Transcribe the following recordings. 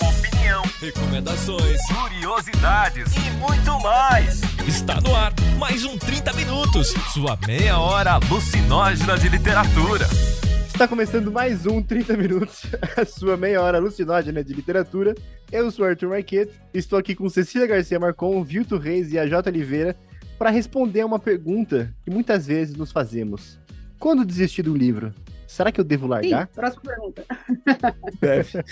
Opinião, recomendações, curiosidades e muito mais. Está no ar mais um 30 minutos. Sua meia hora alucinógena de literatura. Está começando mais um 30 minutos, a sua meia hora alucinógena de literatura. Eu sou Arthur Marquete, estou aqui com Cecília Garcia Marcon, Vilto Reis e a J. Oliveira para responder a uma pergunta que muitas vezes nos fazemos. Quando desistir do livro? Será que eu devo largar? Sim, próxima pergunta. Deve.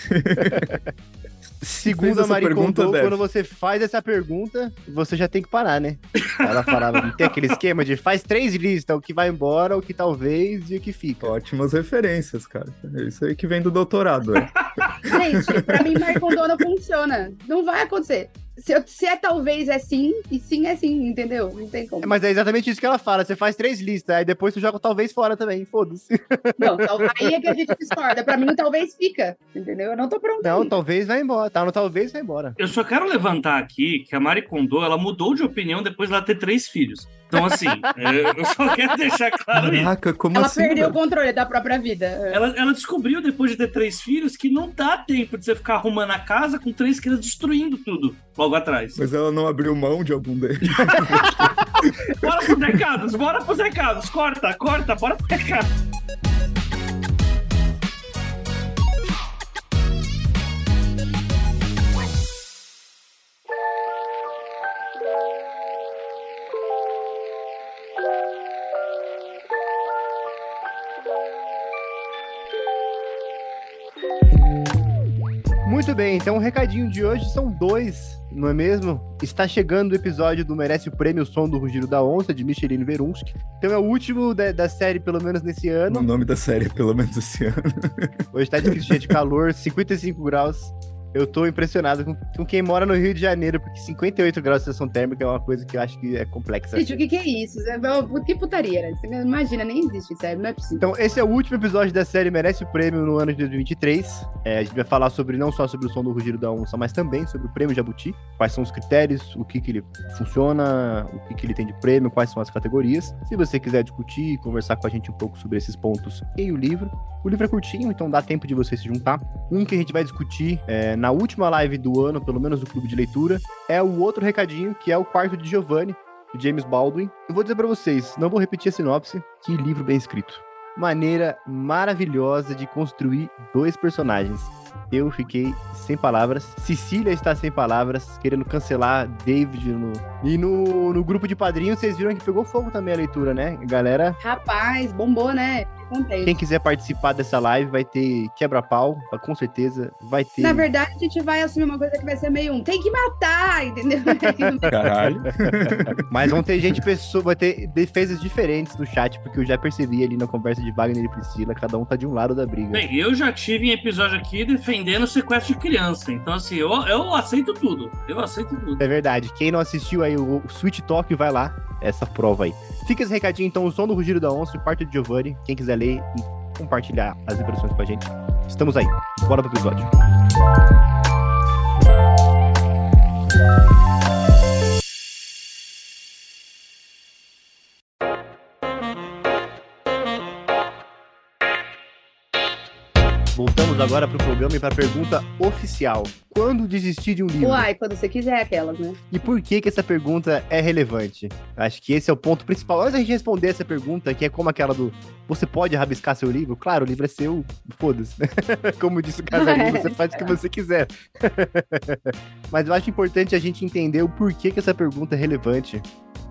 Segundo a Marie Kondo, quando você faz essa pergunta, você já tem que parar, né? Ela falava, tem aquele esquema de faz três listas, o que vai embora, o que talvez e o que fica. Ótimas referências, cara. É isso aí que vem do doutorado, é. Gente, pra mim, Marie Kondo não funciona. Não vai acontecer. Se, se, é talvez é sim, e sim é sim, entendeu? Não tem como. É, mas é exatamente isso que ela fala. Você faz três listas, aí depois você joga talvez fora também, foda-se. Não, aí é que a gente discorda. Pra mim, talvez fica, entendeu? Eu não tô pronto. Não, talvez vai embora. Tá no talvez vai embora. Eu só quero levantar aqui que a Mari Kondo, ela mudou de opinião depois de ela ter três filhos. Então, assim, eu só quero deixar claro Caraca, isso. como ela assim? perdeu velho? o controle da própria vida. Ela, ela descobriu, depois de ter três filhos, que não dá tempo de você ficar arrumando a casa com três crianças destruindo tudo logo atrás. Mas ela não abriu mão de algum deles. bora pros recados, bora pros recados. Corta, corta, bora pro recado. Muito bem, então o recadinho de hoje são dois, não é mesmo? Está chegando o episódio do Merece o Prêmio Som do Rugido da Onça, de Micheline Verunski. Então é o último da, da série, pelo menos nesse ano. O nome da série, pelo menos esse ano. Hoje tá difícil, de calor, 55 graus. Eu tô impressionado com, com, quem mora no Rio de Janeiro, porque 58 graus de sensação térmica é uma coisa que eu acho que é complexa. Gente, o que, que é isso? Que putaria, né? Você imagina, nem existe, sério, não é possível. Então, esse é o último episódio da série Merece o Prêmio no ano de 2023. É, a gente vai falar sobre não só sobre o som do Rugido da Onça, mas também sobre o Prêmio Jabuti. Quais são os critérios, o que, que ele funciona, o que, que ele tem de prêmio, quais são as categorias. Se você quiser discutir, conversar com a gente um pouco sobre esses pontos em o livro. O livro é curtinho, então dá tempo de você se juntar. Um que a gente vai discutir é, na última live do ano, pelo menos do clube de leitura, é o outro recadinho, que é o quarto de Giovanni, de James Baldwin. Eu vou dizer para vocês, não vou repetir a sinopse, que livro bem escrito. Maneira maravilhosa de construir dois personagens. Eu fiquei sem palavras. Cecília está sem palavras, querendo cancelar David no. E no, no grupo de padrinhos, vocês viram que pegou fogo também a leitura, né? Galera. Rapaz, bombou, né? Quem quiser participar dessa live vai ter quebra-pau, com certeza. Vai ter. Na verdade, a gente vai assumir uma coisa que vai ser meio um. Tem que matar, entendeu? Caralho. Mas vão ter gente, pessoa, vai ter defesas diferentes no chat, porque eu já percebi ali na conversa de Wagner e Priscila, cada um tá de um lado da briga. Bem, eu já tive em episódio aqui defendendo o sequestro de criança. Então, assim, eu, eu aceito tudo. Eu aceito tudo. É verdade. Quem não assistiu aí o Switch Talk, vai lá. Essa prova aí. Fica esse recadinho, então, o som do Rugido da Onça, parte de Giovanni. Quem quiser ler e compartilhar as impressões com a gente, estamos aí. Bora pro episódio. Voltamos agora para o programa e para a pergunta oficial. Quando desistir de um livro? Uai, quando você quiser aquelas, né? E por que que essa pergunta é relevante? Acho que esse é o ponto principal. Antes da gente responder essa pergunta, que é como aquela do você pode rabiscar seu livro? Claro, o livro é seu, foda-se. como disse o Casarinho, você faz o que você quiser. Mas eu acho importante a gente entender o porquê que essa pergunta é relevante.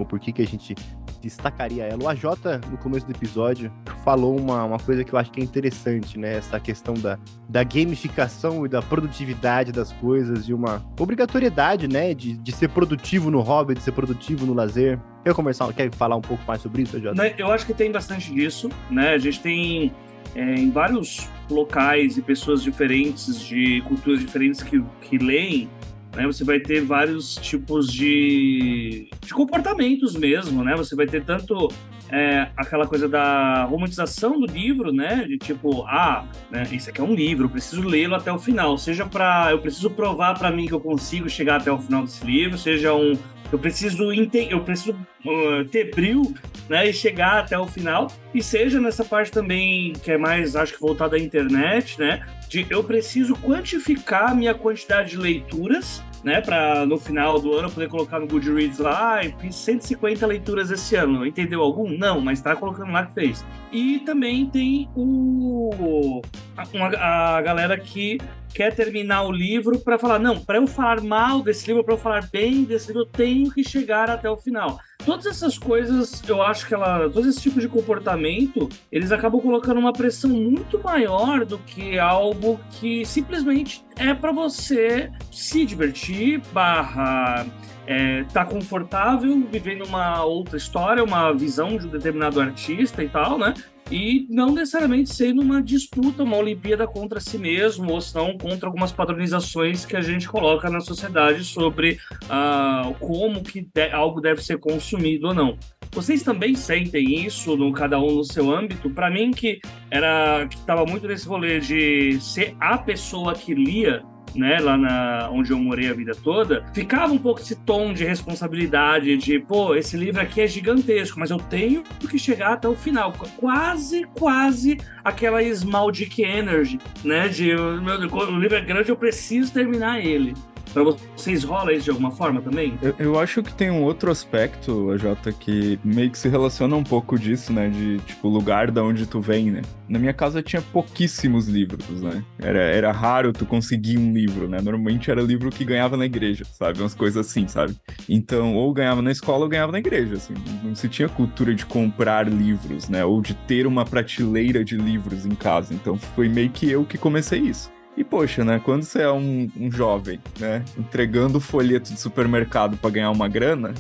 Ou por que que a gente destacaria ela. O AJ, no começo do episódio, falou uma, uma coisa que eu acho que é interessante, né? Essa questão da, da gamificação e da produtividade das coisas e uma obrigatoriedade, né? De, de ser produtivo no hobby, de ser produtivo no lazer. Quer conversar, quer falar um pouco mais sobre isso, AJ? Eu acho que tem bastante disso, né? A gente tem é, em vários locais e pessoas diferentes, de culturas diferentes que, que leem, né? Você vai ter vários tipos de, de comportamentos mesmo, né? Você vai ter tanto é, aquela coisa da romantização do livro, né? De tipo, ah, né, isso aqui é um livro, preciso lê-lo até o final. Seja para eu preciso provar para mim que eu consigo chegar até o final desse livro, seja um eu preciso eu preciso uh, ter bril né, e chegar até o final, e seja nessa parte também que é mais, acho que voltada à internet, né, de eu preciso quantificar a minha quantidade de leituras, né, para no final do ano poder colocar no Goodreads lá, ah, fiz 150 leituras esse ano. Entendeu algum? Não, mas tá colocando lá que fez. E também tem o a, a galera que quer terminar o livro para falar, não, para eu falar mal desse livro, para eu falar bem desse livro, eu tenho que chegar até o final. Todas essas coisas, eu acho que ela, todo esse tipo de comportamento, eles acabam colocando uma pressão muito maior do que algo que simplesmente é para você se divertir, barra é, tá confortável vivendo uma outra história, uma visão de um determinado artista e tal, né? e não necessariamente sendo uma disputa, uma Olimpíada contra si mesmo, ou senão contra algumas padronizações que a gente coloca na sociedade sobre uh, como que de, algo deve ser consumido ou não. Vocês também sentem isso no cada um no seu âmbito? Para mim que era que estava muito nesse rolê de ser a pessoa que lia né, lá na, onde eu morei a vida toda, ficava um pouco esse tom de responsabilidade de, pô, esse livro aqui é gigantesco, mas eu tenho que chegar até o final. Quase, quase aquela Small Dick Energy, né, de meu, o livro é grande, eu preciso terminar ele. Pra vocês rola isso de alguma forma também? Eu, eu, acho que tem um outro aspecto, Jota, que meio que se relaciona um pouco disso, né? De, tipo, lugar da onde tu vem, né? Na minha casa tinha pouquíssimos livros, né? Era, era raro tu conseguir um livro, né? Normalmente era livro que ganhava na igreja, sabe? Umas coisas assim, sabe? Então, ou ganhava na escola ou ganhava na igreja, assim. Não se tinha cultura de comprar livros, né? Ou de ter uma prateleira de livros em casa. Então, foi meio que eu que comecei isso. E poxa, né? Quando você é um, um jovem, né? Entregando folheto de supermercado para ganhar uma grana,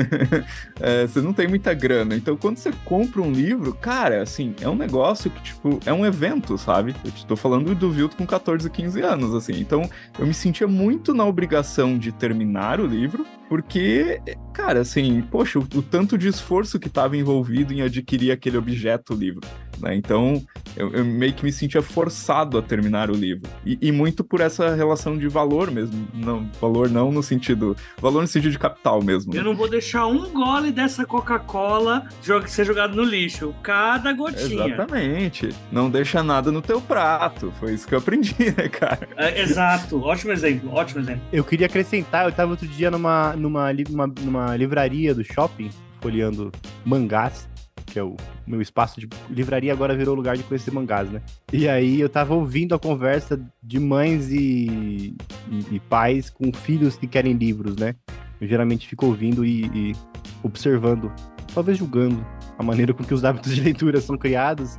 é, você não tem muita grana. Então, quando você compra um livro, cara, assim, é um negócio que, tipo, é um evento, sabe? Eu estou falando do Vilto com 14, 15 anos, assim. Então, eu me sentia muito na obrigação de terminar o livro, porque, cara, assim, poxa, o, o tanto de esforço que estava envolvido em adquirir aquele objeto livro. Né? Então, eu, eu, meio que me sentia forçado a terminar o livro. E, e, muito por essa relação de valor mesmo. Não, valor não no sentido. Valor no sentido de capital mesmo. Eu não vou deixar um gole dessa Coca-Cola ser jogado no lixo. Cada gotinha. Exatamente. Não deixa nada no teu prato. Foi isso que eu aprendi, né, cara? É, exato. Ótimo exemplo. Ótimo exemplo. Eu queria acrescentar, eu estava outro dia numa, numa, numa, numa livraria do shopping, folheando mangás que é o meu espaço de livraria, agora virou lugar de conhecer mangás, né? E aí eu tava ouvindo a conversa de mães e, e, e pais com filhos que querem livros, né? Eu geralmente fico ouvindo e, e observando, talvez julgando a maneira com que os hábitos de leitura são criados.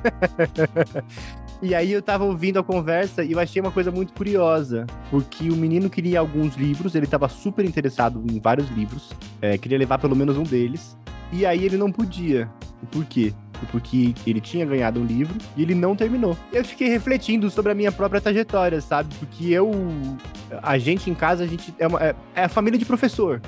E aí eu tava ouvindo a conversa e eu achei uma coisa muito curiosa, porque o menino queria alguns livros, ele tava super interessado em vários livros, é, queria levar pelo menos um deles, e aí ele não podia. Por quê? Porque ele tinha ganhado um livro e ele não terminou. Eu fiquei refletindo sobre a minha própria trajetória, sabe? Porque eu. A gente em casa, a gente é, uma, é, é a família de professor.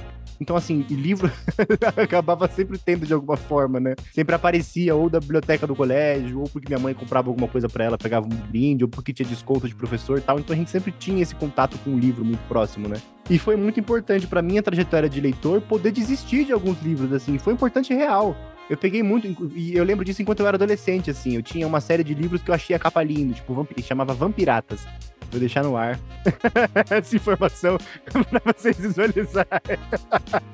Então, assim, livro acabava sempre tendo de alguma forma, né? Sempre aparecia ou da biblioteca do colégio, ou porque minha mãe comprava alguma coisa para ela, pegava um brinde, ou porque tinha desconto de professor e tal. Então a gente sempre tinha esse contato com o livro muito próximo, né? E foi muito importante para minha trajetória de leitor poder desistir de alguns livros, assim. Foi importante real. Eu peguei muito, e eu lembro disso enquanto eu era adolescente, assim. Eu tinha uma série de livros que eu achei a capa linda, tipo, chamava Vampiratas. Vou deixar no ar essa informação pra vocês visualizarem.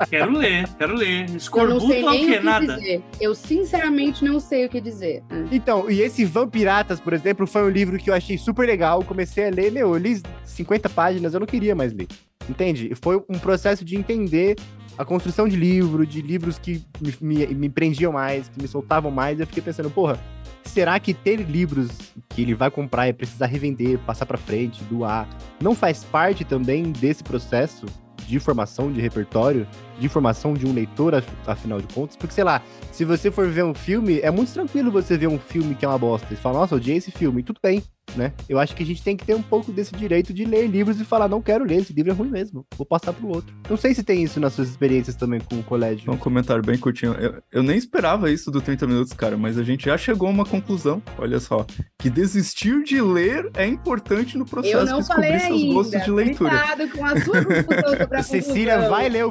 Quero ler, quero ler. Escorbuto ou o quê? Nada. Dizer. Eu sinceramente não sei o que dizer. Então, e esse Vampiratas, por exemplo, foi um livro que eu achei super legal. Comecei a ler, meu, eu li 50 páginas, eu não queria mais ler. Entende? Foi um processo de entender a construção de livro, de livros que me, me, me prendiam mais, que me soltavam mais. Eu fiquei pensando, porra, será que ter livros que ele vai comprar e precisar revender, passar para frente, doar, não faz parte também desse processo de formação de repertório, de formação de um leitor, afinal de contas? Porque, sei lá, se você for ver um filme, é muito tranquilo você ver um filme que é uma bosta e falar, nossa, eu odiei esse filme, e tudo bem né? Eu acho que a gente tem que ter um pouco desse direito de ler livros e falar, não quero ler, esse livro é ruim mesmo, vou passar pro outro. Não sei se tem isso nas suas experiências também com o colégio. Um comentário bem curtinho. Eu, eu nem esperava isso do 30 minutos, cara, mas a gente já chegou a uma conclusão, olha só, que desistir de ler é importante no processo de descobrir seus ainda. gostos de leitura. com a sua conclusão sobre a Cecília vai ler o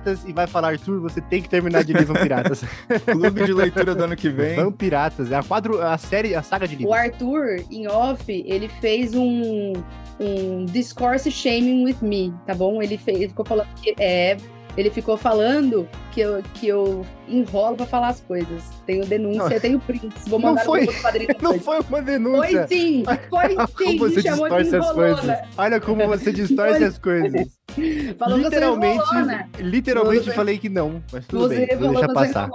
Vampiratas e vai falar, Arthur, você tem que terminar de ler Vampiratas. Clube de leitura do ano que vem. Vampiratas, é a quadro, a série, a saga de O livros. Arthur, em off, ele fez um, um discourse shaming with me, tá bom? Ele, fez, ele ficou falando que é. Ele ficou falando que eu, que eu enrolo pra falar as coisas. Tenho denúncia, Não. tenho prints. Vou Não mandar foi- do padrinho Não foi uma Foi denúncia. sim, foi sim, como você me chamou de distorce as coisas. Olha como você distorce Foi. as coisas. Falou eu literalmente, enrolona. literalmente Você- falei que não, mas tudo Você bem, vou falou deixar eu passar.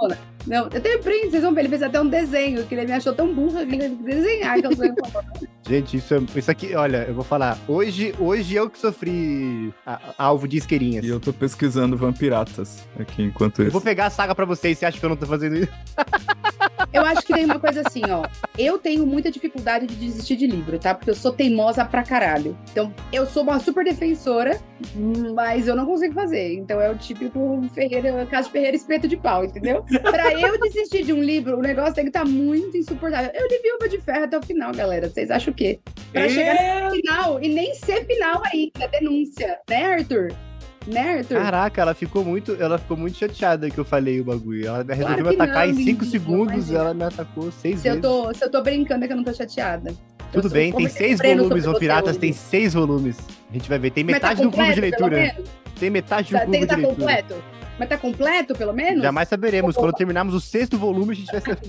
Não, eu tenho print, vocês vão ver. Ele fez até um desenho, que ele me achou tão burra que ele teve que desenhar que eu sou. Gente, isso, é- isso aqui, olha, eu vou falar. Hoje, hoje eu que sofri a- a- alvo de isqueirinhas. E eu tô pesquisando vampiratas aqui enquanto Eu isso. vou pegar a saga pra vocês, você acha que eu não tô fazendo isso? Eu acho que tem uma coisa assim, ó. Eu tenho muita dificuldade de desistir de livro, tá? Porque eu sou teimosa pra caralho. Então, eu sou uma super defensora, mas eu não consigo fazer. Então, é o típico Ferreira, caso Ferreira espeto de pau, entendeu? Pra eu desistir de um livro, o negócio tem que estar muito insuportável. Eu li Viúva de Ferro até o final, galera. Vocês acham o quê? Pra chegar É, no final e nem ser final ainda, denúncia. Né, Arthur? Né, Arthur? Caraca, ela ficou muito, ela ficou muito chateada que eu falei o bagulho. Ela resolveu me atacar não, em 5 menino, segundos, ela me atacou seis se, eu vezes. tô, se eu tô brincando é que eu não tô chateada. Tudo bem, tem seis volumes, o Piratas tem seis volumes. A gente vai ver, tem tá metade do clube de completo, leitura. Tem metade do Tá, clube tem que de estar leitura. completo? Mas tá completo, pelo menos? Jamais saberemos. Quando terminarmos o sexto volume, a gente vai saber.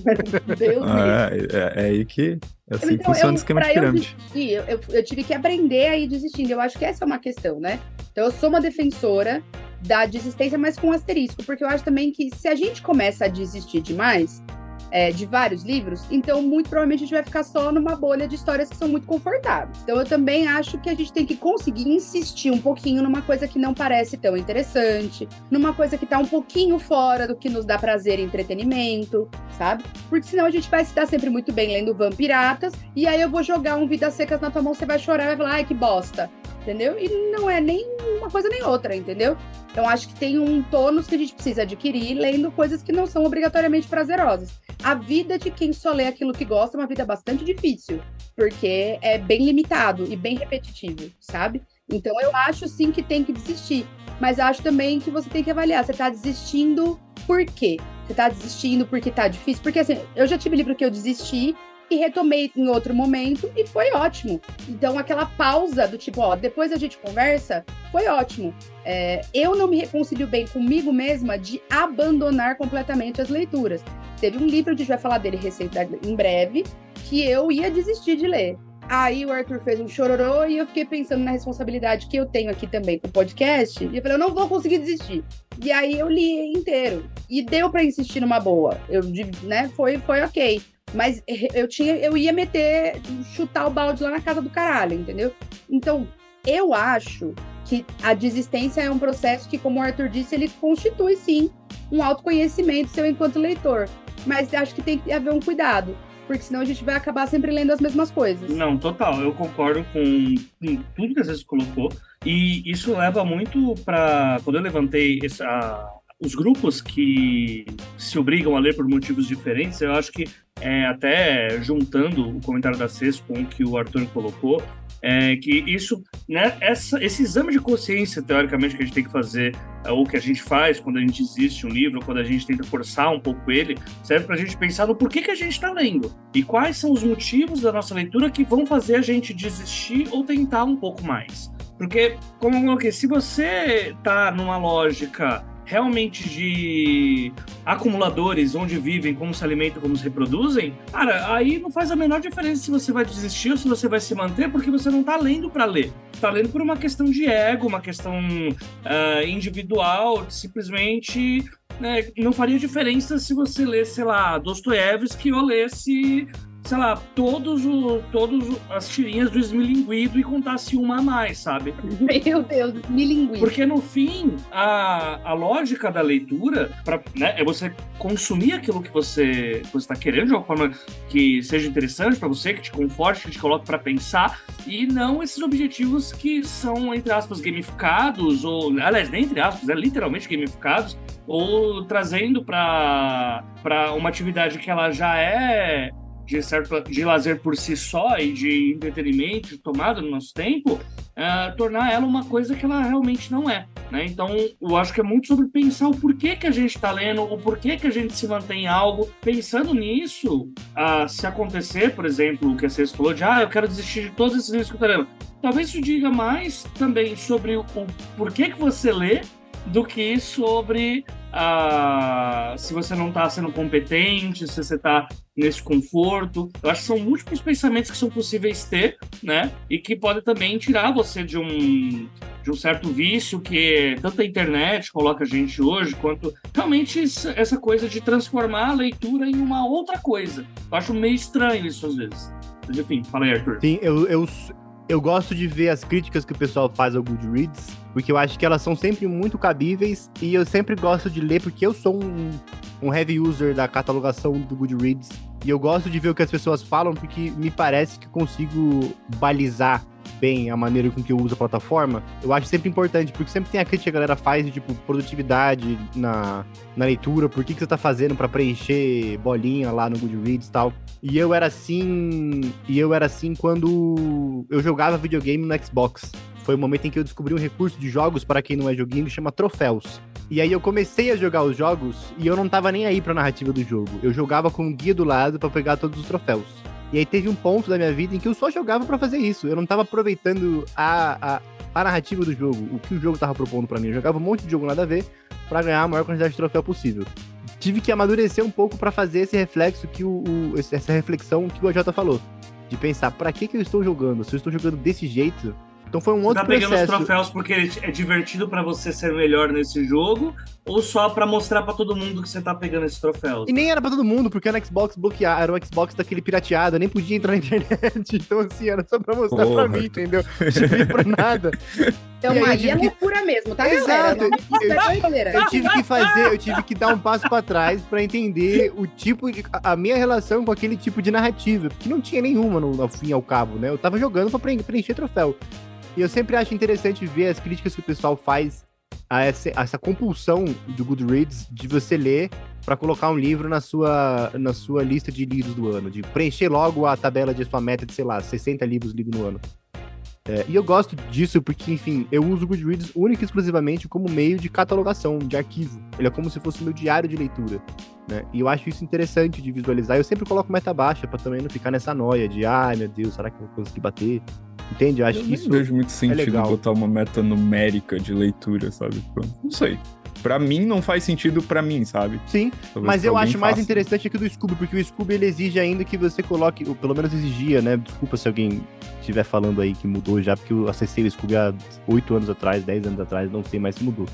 Deus me Ah, é, é aí que. É assim que Então, funciona eu- o esquema de pirâmide. desistir, eu, eu- eu tive que aprender a ir desistindo. Eu acho que essa é uma questão, né? Então, eu sou uma defensora da desistência, mas com asterisco, porque eu acho também que se a gente começa a desistir demais é, de vários livros, então muito provavelmente a gente vai ficar só numa bolha de histórias que são muito confortáveis. Então, eu também acho que a gente tem que conseguir insistir um pouquinho numa coisa que não parece tão interessante, numa coisa que tá um pouquinho fora do que nos dá prazer e entretenimento, sabe? Porque senão a gente vai se dar sempre muito bem lendo Vampiratas, e aí eu vou jogar um Vidas Secas na tua mão, você vai chorar e vai falar, ai, que bosta. Entendeu? E não é nem uma coisa nem outra, entendeu? Então acho que tem um tônus que a gente precisa adquirir lendo coisas que não são obrigatoriamente prazerosas. A vida de quem só lê aquilo que gosta é uma vida bastante difícil, porque é bem limitado e bem repetitivo, sabe? Então eu acho sim que tem que desistir. Mas acho também que você tem que avaliar. Você tá desistindo por quê? Você tá desistindo porque tá difícil? Porque assim, eu já tive livro que eu desisti e retomei em outro momento e foi ótimo. Então, aquela pausa do tipo, ó, depois a gente conversa, foi ótimo. É, eu não me reconcilio bem comigo mesma de abandonar completamente as leituras. Teve um livro, a gente vai falar dele recente, em breve, que eu ia desistir de ler. Aí o Arthur fez um chororô e eu fiquei pensando na responsabilidade que eu tenho aqui também com o podcast. E eu falei, eu não vou conseguir desistir. E aí eu li inteiro. E deu pra insistir numa boa. Eu, né, foi, foi ok. Mas eu tinha, eu ia meter, chutar o balde lá na casa do caralho, entendeu? Então, eu acho que a desistência é um processo que, como o Arthur disse, ele constitui sim um autoconhecimento seu enquanto leitor. Mas acho que tem que haver um cuidado, porque senão a gente vai acabar sempre lendo as mesmas coisas. Não, total, eu concordo com, com tudo que você colocou. E isso leva muito para. Quando eu levantei essa, os grupos que se obrigam a ler por motivos diferentes, eu acho que é, até juntando o comentário da CES com o que o Arthur colocou, é que isso, né, essa, esse exame de consciência, teoricamente, que a gente tem que fazer, é, ou que a gente faz quando a gente existe um livro, ou quando a gente tenta forçar um pouco ele, serve para a gente pensar no porquê que a gente está lendo e quais são os motivos da nossa leitura que vão fazer a gente desistir ou tentar um pouco mais. Porque, como coloquei, se você tá numa lógica realmente de acumuladores, onde vivem, como se alimentam, como se reproduzem, cara, aí não faz a menor diferença se você vai desistir ou se você vai se manter, porque você não tá lendo para ler. Tá lendo por uma questão de ego, uma questão uh, individual, simplesmente né, não faria diferença se você lesse, sei lá, Dostoiévski ou lesse sei lá, todos, o, todos as tirinhas do Esmilinguido e contasse uma a mais, sabe? Meu Deus, milinguido. Porque no fim, a, a lógica da leitura pra, né, é você consumir aquilo que você está querendo de uma forma que seja interessante para você, que te conforte, que te coloque para pensar, e não esses objetivos que são, entre aspas, gamificados, ou, aliás, nem entre aspas, é literalmente gamificados, ou trazendo para uma atividade que ela já é de certo de lazer por si só e de entretenimento, tomada no nosso tempo, uh, tornar ela uma coisa que ela realmente não é. Né? Então, eu acho que é muito sobre pensar o porquê que a gente está lendo, o porquê que a gente se mantém em algo. Pensando nisso, uh, se acontecer, por exemplo, o que a Cês falou de, ah, eu quero desistir de todos esses livros que eu estou lendo. Talvez isso diga mais também sobre o porquê que você lê do que sobre uh, se você não está sendo competente, se você está nesse conforto. Eu acho que são múltiplos pensamentos que são possíveis ter, né? E que podem também tirar você de um, de um certo vício que tanto a internet coloca a gente hoje, quanto realmente essa coisa de transformar a leitura em uma outra coisa. Eu acho meio estranho isso às vezes. Mas enfim, fala aí, Arthur. Sim, eu, eu, eu gosto de ver as críticas que o pessoal faz ao Goodreads, porque eu acho que elas são sempre muito cabíveis e eu sempre gosto de ler, porque eu sou um, um heavy user da catalogação do Goodreads e eu gosto de ver o que as pessoas falam, porque me parece que consigo balizar bem a maneira com que eu uso a plataforma, eu acho sempre importante, porque sempre tem a crítica que a galera faz de, tipo, produtividade na, na leitura, por que, que você tá fazendo para preencher bolinha lá no Goodreads e tal. E eu era assim. E eu era assim quando eu jogava videogame no Xbox. Foi o momento em que eu descobri um recurso de jogos, para quem não é joguinho, que chama troféus. E aí eu comecei a jogar os jogos e eu não tava nem aí pra narrativa do jogo. Eu jogava com um guia do lado para pegar todos os troféus. E aí teve um ponto da minha vida em que eu só jogava para fazer isso. Eu não tava aproveitando a, a, a, narrativa do jogo, o que o jogo tava propondo para mim. Eu jogava um monte de jogo nada a ver para ganhar a maior quantidade de troféu possível. Tive que amadurecer um pouco para fazer esse reflexo que o, o, essa reflexão que o AJ falou. De pensar, para que, que eu estou jogando? Se eu estou jogando desse jeito, então foi um você outro tá pegando processo. os troféus porque é divertido para você ser melhor nesse jogo ou só para mostrar para todo mundo que você tá pegando esses troféus? E nem era para todo mundo, porque era Xbox bloqueado, era um Xbox daquele pirateado, eu nem podia entrar na internet. Então assim, era só para mostrar para mim, entendeu? Não servia pra nada. Então e aí, é loucura mesmo, tá, Exato. galera? Eu, eu, tive que fazer, eu tive que dar um passo para trás para entender o tipo de a minha relação com aquele tipo de narrativa, porque não tinha nenhuma no, no fim ao cabo, né? Eu tava jogando para preencher troféu. E eu sempre acho interessante ver as críticas que o pessoal faz a essa, a essa compulsão do Goodreads de você ler para colocar um livro na sua, na sua lista de livros do ano, de preencher logo a tabela de sua meta de, sei lá, 60 livros lidos no ano. É, e eu gosto disso porque, enfim, eu uso o Goodreads única e exclusivamente como meio de catalogação, de arquivo. Ele é como se fosse meu diário de leitura. Né? E eu acho isso interessante de visualizar. Eu sempre coloco meta baixa para também não ficar nessa noia de, ai meu Deus, será que eu vou conseguir bater? Entende? Eu acho eu que isso. Não vejo muito é sentido botar uma meta numérica de leitura, sabe? Não sei. Pra mim não faz sentido pra mim, sabe? Sim, Talvez mas eu acho mais interessante aqui do Scooby, porque o Scooby ele exige ainda que você coloque, ou pelo menos exigia, né? Desculpa se alguém estiver falando aí que mudou já, porque eu acessei o Scooby há 8 anos atrás, 10 anos atrás, não sei mais se mudou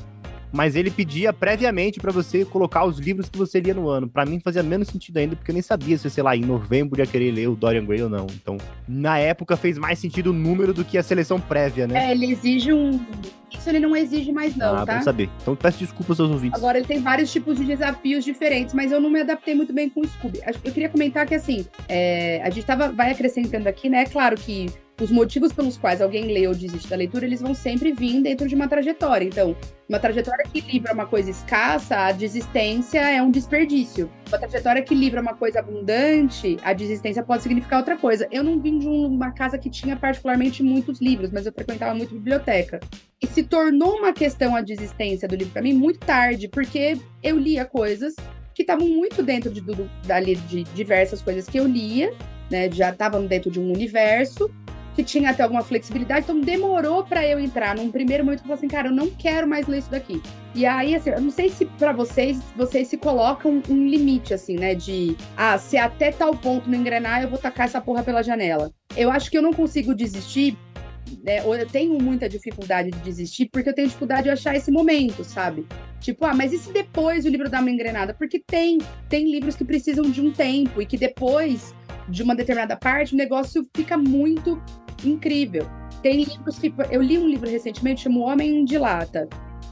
mas ele pedia previamente para você colocar os livros que você lia no ano. Para mim fazia menos sentido ainda, porque eu nem sabia se, sei lá, em novembro ia querer ler o Dorian Gray ou não. Então, na época fez mais sentido o número do que a seleção prévia, né? É, ele exige um. Isso ele não exige mais, não, ah, tá? Bom saber. Então peço desculpas aos ouvintes. Agora ele tem vários tipos de desafios diferentes, mas eu não me adaptei muito bem com o Scooby. Eu queria comentar que assim, é, a gente tava, vai acrescentando aqui, né? Claro que os motivos pelos quais alguém lê ou desiste da leitura, eles vão sempre vir dentro de uma trajetória. Então, uma trajetória que livra uma coisa escassa, a desistência é um desperdício. Uma trajetória que livra uma coisa abundante, a desistência pode significar outra coisa. Eu não vim de uma casa que tinha particularmente muitos livros, mas eu frequentava muito biblioteca. E se tornou uma questão a desistência do livro para mim muito tarde, porque eu lia coisas que estavam muito dentro de, de, de diversas coisas que eu lia, né? Já estavam dentro de um universo que tinha até alguma flexibilidade, então demorou para eu entrar num primeiro momento eu falei assim, cara, eu não quero mais ler isso daqui. E aí, assim, eu não sei se para vocês, vocês se colocam um limite, assim, né, de, ah, se até tal ponto não engrenar, eu vou tacar essa porra pela janela. Eu acho que eu não consigo desistir, né, ou eu tenho muita dificuldade de desistir, porque eu tenho dificuldade de achar esse momento, sabe? Tipo, ah, mas e se depois o livro dá uma engrenada? Porque tem, tem livros que precisam de um tempo e que depois de uma determinada parte, o negócio fica muito incrível. Tem livros que. Eu li um livro recentemente, chama O Homem de Lata,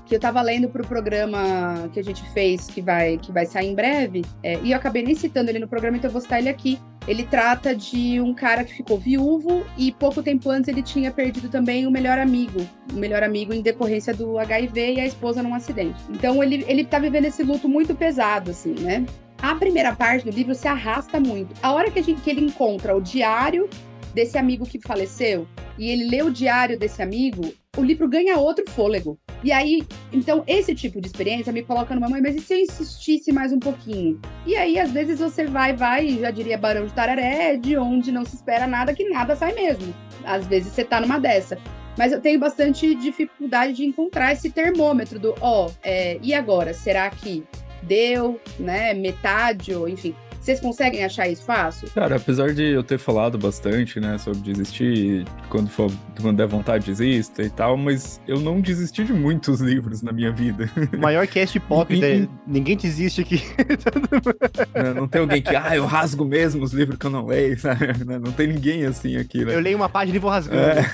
que eu estava lendo para o programa que a gente fez, que vai, que vai sair em breve, é, e eu acabei nem citando ele no programa, então eu vou citar ele aqui. Ele trata de um cara que ficou viúvo e pouco tempo antes ele tinha perdido também o melhor amigo, o melhor amigo em decorrência do HIV e a esposa num acidente. Então ele, ele tá vivendo esse luto muito pesado, assim, né? A primeira parte do livro se arrasta muito. A hora que, a gente, que ele encontra o diário desse amigo que faleceu, e ele lê o diário desse amigo, o livro ganha outro fôlego. E aí, então, esse tipo de experiência me coloca numa mãe, mas e se eu insistisse mais um pouquinho? E aí, às vezes, você vai, vai, já diria Barão de Tararé, de onde não se espera nada, que nada sai mesmo. Às vezes você tá numa dessa. Mas eu tenho bastante dificuldade de encontrar esse termômetro do, ó, oh, é, e agora? Será que deu, né, metade, ou enfim. Vocês conseguem achar isso fácil? Cara, apesar de eu ter falado bastante, né, sobre desistir, quando, for, quando der vontade desista e tal, mas eu não desisti de muitos livros na minha vida. O maior cast pop, né? ninguém desiste aqui. não, não, tem alguém que, ah, eu rasgo mesmo os livros que eu não leio, sabe? Não tem ninguém assim aqui, né? Eu leio uma página e vou rasgando. É.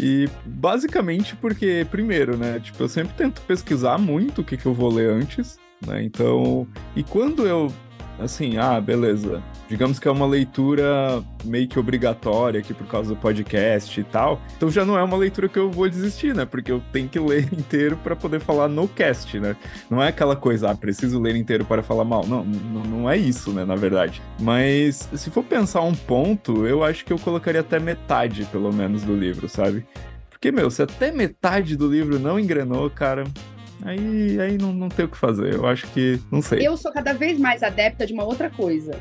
E basicamente porque, primeiro, né, tipo, eu sempre tento pesquisar muito o que, que eu vou ler antes, né? Então, e quando eu assim, ah, beleza. Digamos que é uma leitura meio que obrigatória aqui por causa do podcast e tal. Então já não é uma leitura que eu vou desistir, né? Porque eu tenho que ler inteiro para poder falar no cast, né? Não é aquela coisa, ah, preciso ler inteiro para falar mal. Não, não, é isso, né, na verdade. Mas se for pensar um ponto, eu acho que eu colocaria até metade, pelo menos, do livro, sabe? Porque, meu, se até metade do livro não engrenou, cara, Aí, aí não, não tem o que fazer. Eu acho que. Não sei. Eu sou cada vez mais adepta de uma outra coisa.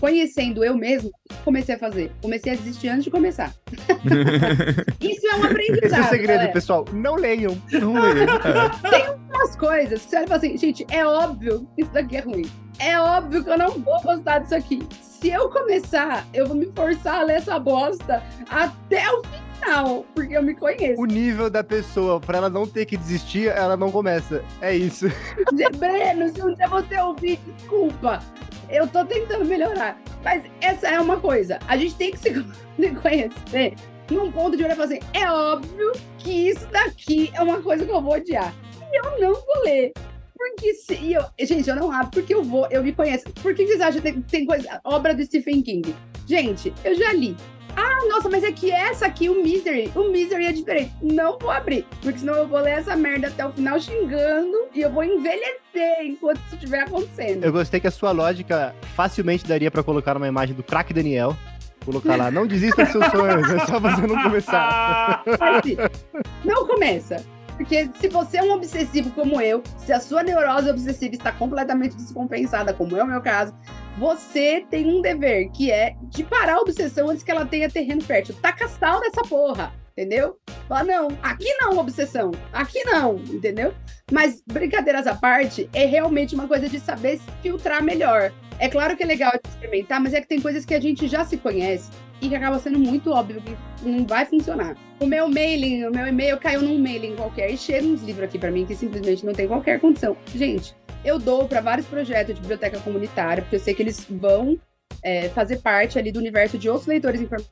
Conhecendo eu mesmo, comecei a fazer. Comecei a desistir antes de começar. Isso é um aprendizado. Esse é o segredo, galera. pessoal. Não leiam. Não leiam. É. Tem umas coisas que você fala assim, gente, é óbvio que isso daqui é ruim. É óbvio que eu não vou gostar disso aqui. Se eu começar, eu vou me forçar a ler essa bosta até o fim final, porque eu me conheço. O nível da pessoa, pra ela não ter que desistir, ela não começa. É isso. Breno, se um dia você ouvir, desculpa. Eu tô tentando melhorar. Mas essa é uma coisa. A gente tem que se conhecer num ponto de olhar e falar assim: é óbvio que isso daqui é uma coisa que eu vou odiar. E eu não vou ler. Porque se eu, gente, eu não abro porque eu vou, eu me conheço. Por que vocês acham que tem, tem coisa, obra do Stephen King? Gente, eu já li. Ah, nossa, mas é que essa aqui, o Misery, o Misery é diferente. Não vou abrir, porque senão eu vou ler essa merda até o final xingando e eu vou envelhecer enquanto isso estiver acontecendo. Eu gostei que a sua lógica facilmente daria para colocar uma imagem do craque Daniel. Colocar lá, não desista dos seus sonhos, é só você não começar. não começa. Porque se você é um obsessivo como eu, se a sua neurose obsessiva está completamente descompensada, como é o meu caso, você tem um dever, que é de parar a obsessão antes que ela tenha terreno fértil. Taca sal nessa porra, entendeu? Fala, não, aqui não, obsessão, aqui não, entendeu? Mas, brincadeiras à parte, é realmente uma coisa de saber filtrar melhor. É claro que é legal experimentar, mas é que tem coisas que a gente já se conhece e que acaba sendo muito óbvio que não vai funcionar. O meu mailing, o meu e-mail caiu num mailing qualquer e chega uns livros aqui para mim que simplesmente não tem qualquer condição. Gente, eu dou para vários projetos de biblioteca comunitária, porque eu sei que eles vão é, fazer parte ali do universo de outros leitores informados.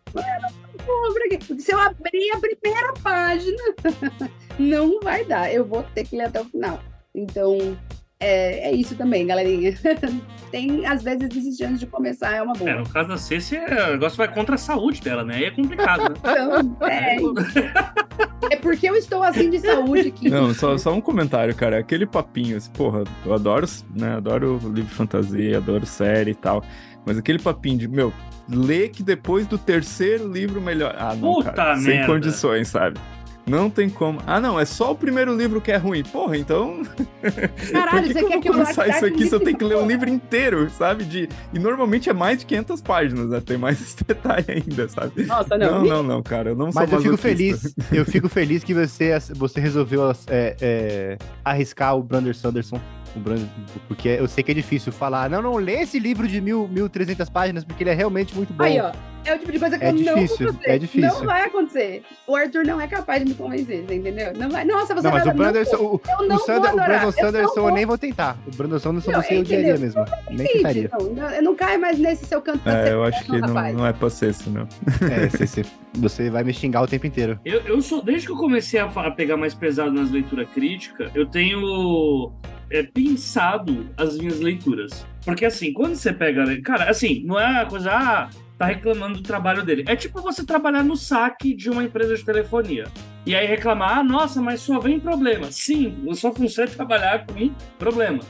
Se eu abrir a primeira página, não vai dar. Eu vou ter que ler até o final. Então, é, é isso também, galerinha. Tem, às vezes, desistir antes de começar é uma boa. É, no caso da Ceci, o negócio vai contra a saúde dela, né? Aí é complicado, né? Então, é, é porque eu estou assim de saúde aqui. Não, só, só um comentário, cara. Aquele papinho, assim, porra, eu adoro, né? Adoro livro fantasia, adoro série e tal. Mas aquele papinho de, meu, lê que depois do terceiro livro melhor. Ah, não, Puta cara. Merda. Sem condições, sabe? Não tem como. Ah, não, é só o primeiro livro que é ruim. Porra, então. Caralho, que você que quer que eu começar isso aqui se eu tenho que ler um livro inteiro, sabe? De... E normalmente é mais de 500 páginas, né? Tem mais esse detalhe ainda, sabe? Nossa, não. Não, não, não, cara. Eu não Mas sou eu fico feliz. Eu fico feliz que você, você resolveu é, é, arriscar o Brander Sanderson porque eu sei que é difícil falar, não, não, lê esse livro de mil, 1.300 páginas, porque ele é realmente muito bom. Aí, ó, é o tipo de coisa que é eu difícil, não vou fazer. É difícil. Não vai acontecer. O Arthur não é capaz de me convencer, entendeu? Não vai. Nossa, você não, mas vai... o Branderson, o, o, Sander, o Brandon Sanderson eu, eu, nem vou tentar. O Brandon Sanderson você odiaria mesmo. Nem tentaria. Não, eu não caio mais nesse seu canto É, eu acho que não, não é pra ser isso, não. É, você, você vai me xingar o tempo inteiro. Eu, eu sou, desde que eu comecei a, a pegar mais pesado nas leituras críticas, eu tenho é, pensado as minhas leituras. Porque assim, quando você pega. Cara, assim, não é uma coisa. Ah, tá reclamando do trabalho dele. É tipo você trabalhar no saque de uma empresa de telefonia. E aí reclamar, ah, nossa, mas só vem problema. Sim, sua função é trabalhar com problema.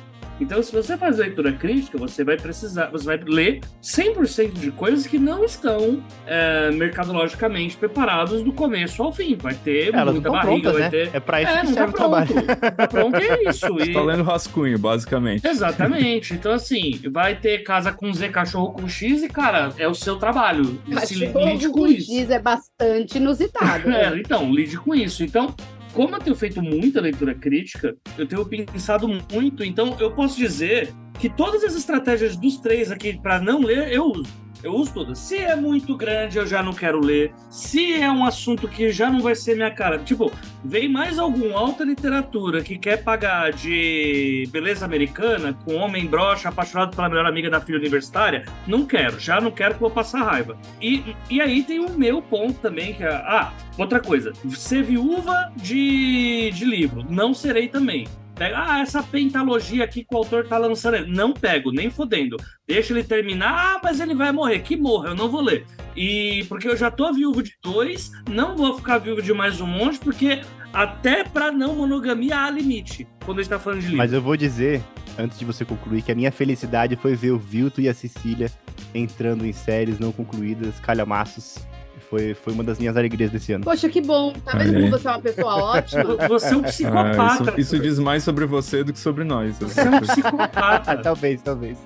Então, se você faz leitura crítica, você vai precisar, você vai ler 100% de coisas que não estão é, mercadologicamente preparados do começo ao fim. Vai ter Elas muita barriga, prontas, vai né? ter. É pra isso É, que não tá serve o trabalho. pronto. Tá pronto, é isso. E- tá lendo rascunho, basicamente. Exatamente. Então, assim, vai ter casa com Z, cachorro com X, e, cara, é o seu trabalho. E se lide com com isso. X é bastante inusitado. É, né? então, lide com isso. Então, como eu tenho feito muita leitura crítica, eu tenho pensado muito. Então, eu posso dizer que todas as estratégias dos três aqui para não ler, eu uso. Eu uso todas. Se é muito grande, eu já não quero ler. Se é um assunto que já não vai ser minha cara. Tipo, vem mais algum alta literatura que quer pagar de beleza americana com homem broxa apaixonado pela melhor amiga da filha universitária? Não quero. Já não quero que vou passar raiva. E, e aí tem o meu ponto também, que é. Ah, outra coisa. Ser viúva de, de livro. Não serei também. Pega, ah, essa pentalogia aqui que o autor tá lançando. Não pego, nem fodendo. Deixa ele terminar. Ah, mas ele vai morrer. Que morra, eu não vou ler. E porque eu já tô viúvo de dois, não vou ficar viúvo de mais um monte, porque até pra não monogamia há limite. Quando a gente tá falando de livro. Mas eu vou dizer, antes de você concluir, que a minha felicidade foi ver o Vilto e a Cecília entrando em séries não concluídas, calhamaços. Foi, foi uma das minhas alegrias desse ano. Poxa, que bom. Tá vendo Olha aí. como você é uma pessoa ótima? Você é um Ah, psicopata. isso, isso diz mais sobre você do que sobre nós. Você é um Ah, psicopata. talvez, talvez.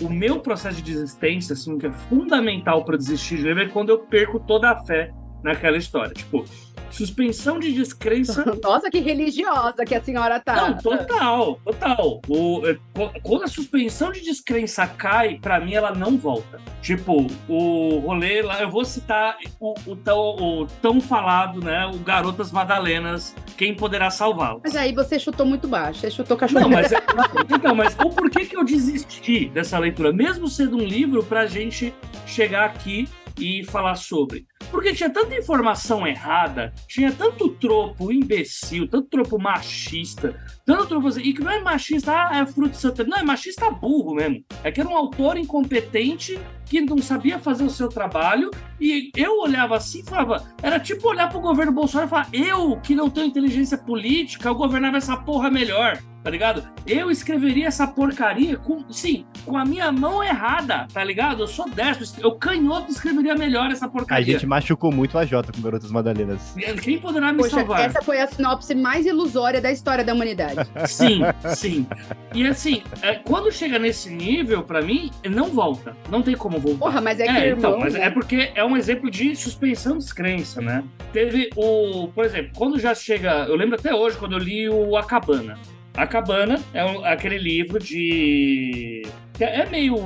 o meu processo de desistência, assim, que é fundamental para desistir de livro é quando eu perco toda a fé naquela história. Tipo, suspensão de descrença. Nossa, que religiosa que a senhora tá. Não, total, total. O, é, quando a suspensão de descrença cai, pra mim ela não volta. Tipo, o rolê lá, eu vou citar o, o tão, o tão falado, né? O Garotas Madalenas, quem poderá salvá-las. Mas aí você chutou muito baixo. Você chutou cachorro. Não, mas é- então, mas o porquê que eu desisti dessa leitura, mesmo sendo um livro pra gente chegar aqui e falar sobre? Porque tinha tanta informação errada, tinha tanto tropo imbecil, tanto tropo machista, tanto tropo assim, e que não é machista, ah, é fruto de não, é machista burro mesmo. É que era um autor incompetente que não sabia fazer o seu trabalho, e eu olhava assim e falava, era tipo olhar pro governo Bolsonaro e falar, eu que não tenho inteligência política, eu governava essa porra melhor, tá ligado? Eu escreveria essa porcaria com, sim, com a minha mão errada, tá ligado? Eu sou destro, eu canhoto escreveria melhor essa A porcaria. gente machucou muito a Jota com Garotas Madalenas. Quem poderá me Poxa, salvar? essa foi a sinopse mais ilusória da história da humanidade. Sim, sim. E assim, é, quando chega nesse nível, pra mim, não volta. Não tem como voltar. Porra, mas é que É, irmão, então, mas né? é porque é um exemplo de suspensão de descrença, né? Teve o, por exemplo, quando já chega, eu lembro até hoje quando eu li o A Cabana. A Cabana é um- aquele livro de que é meio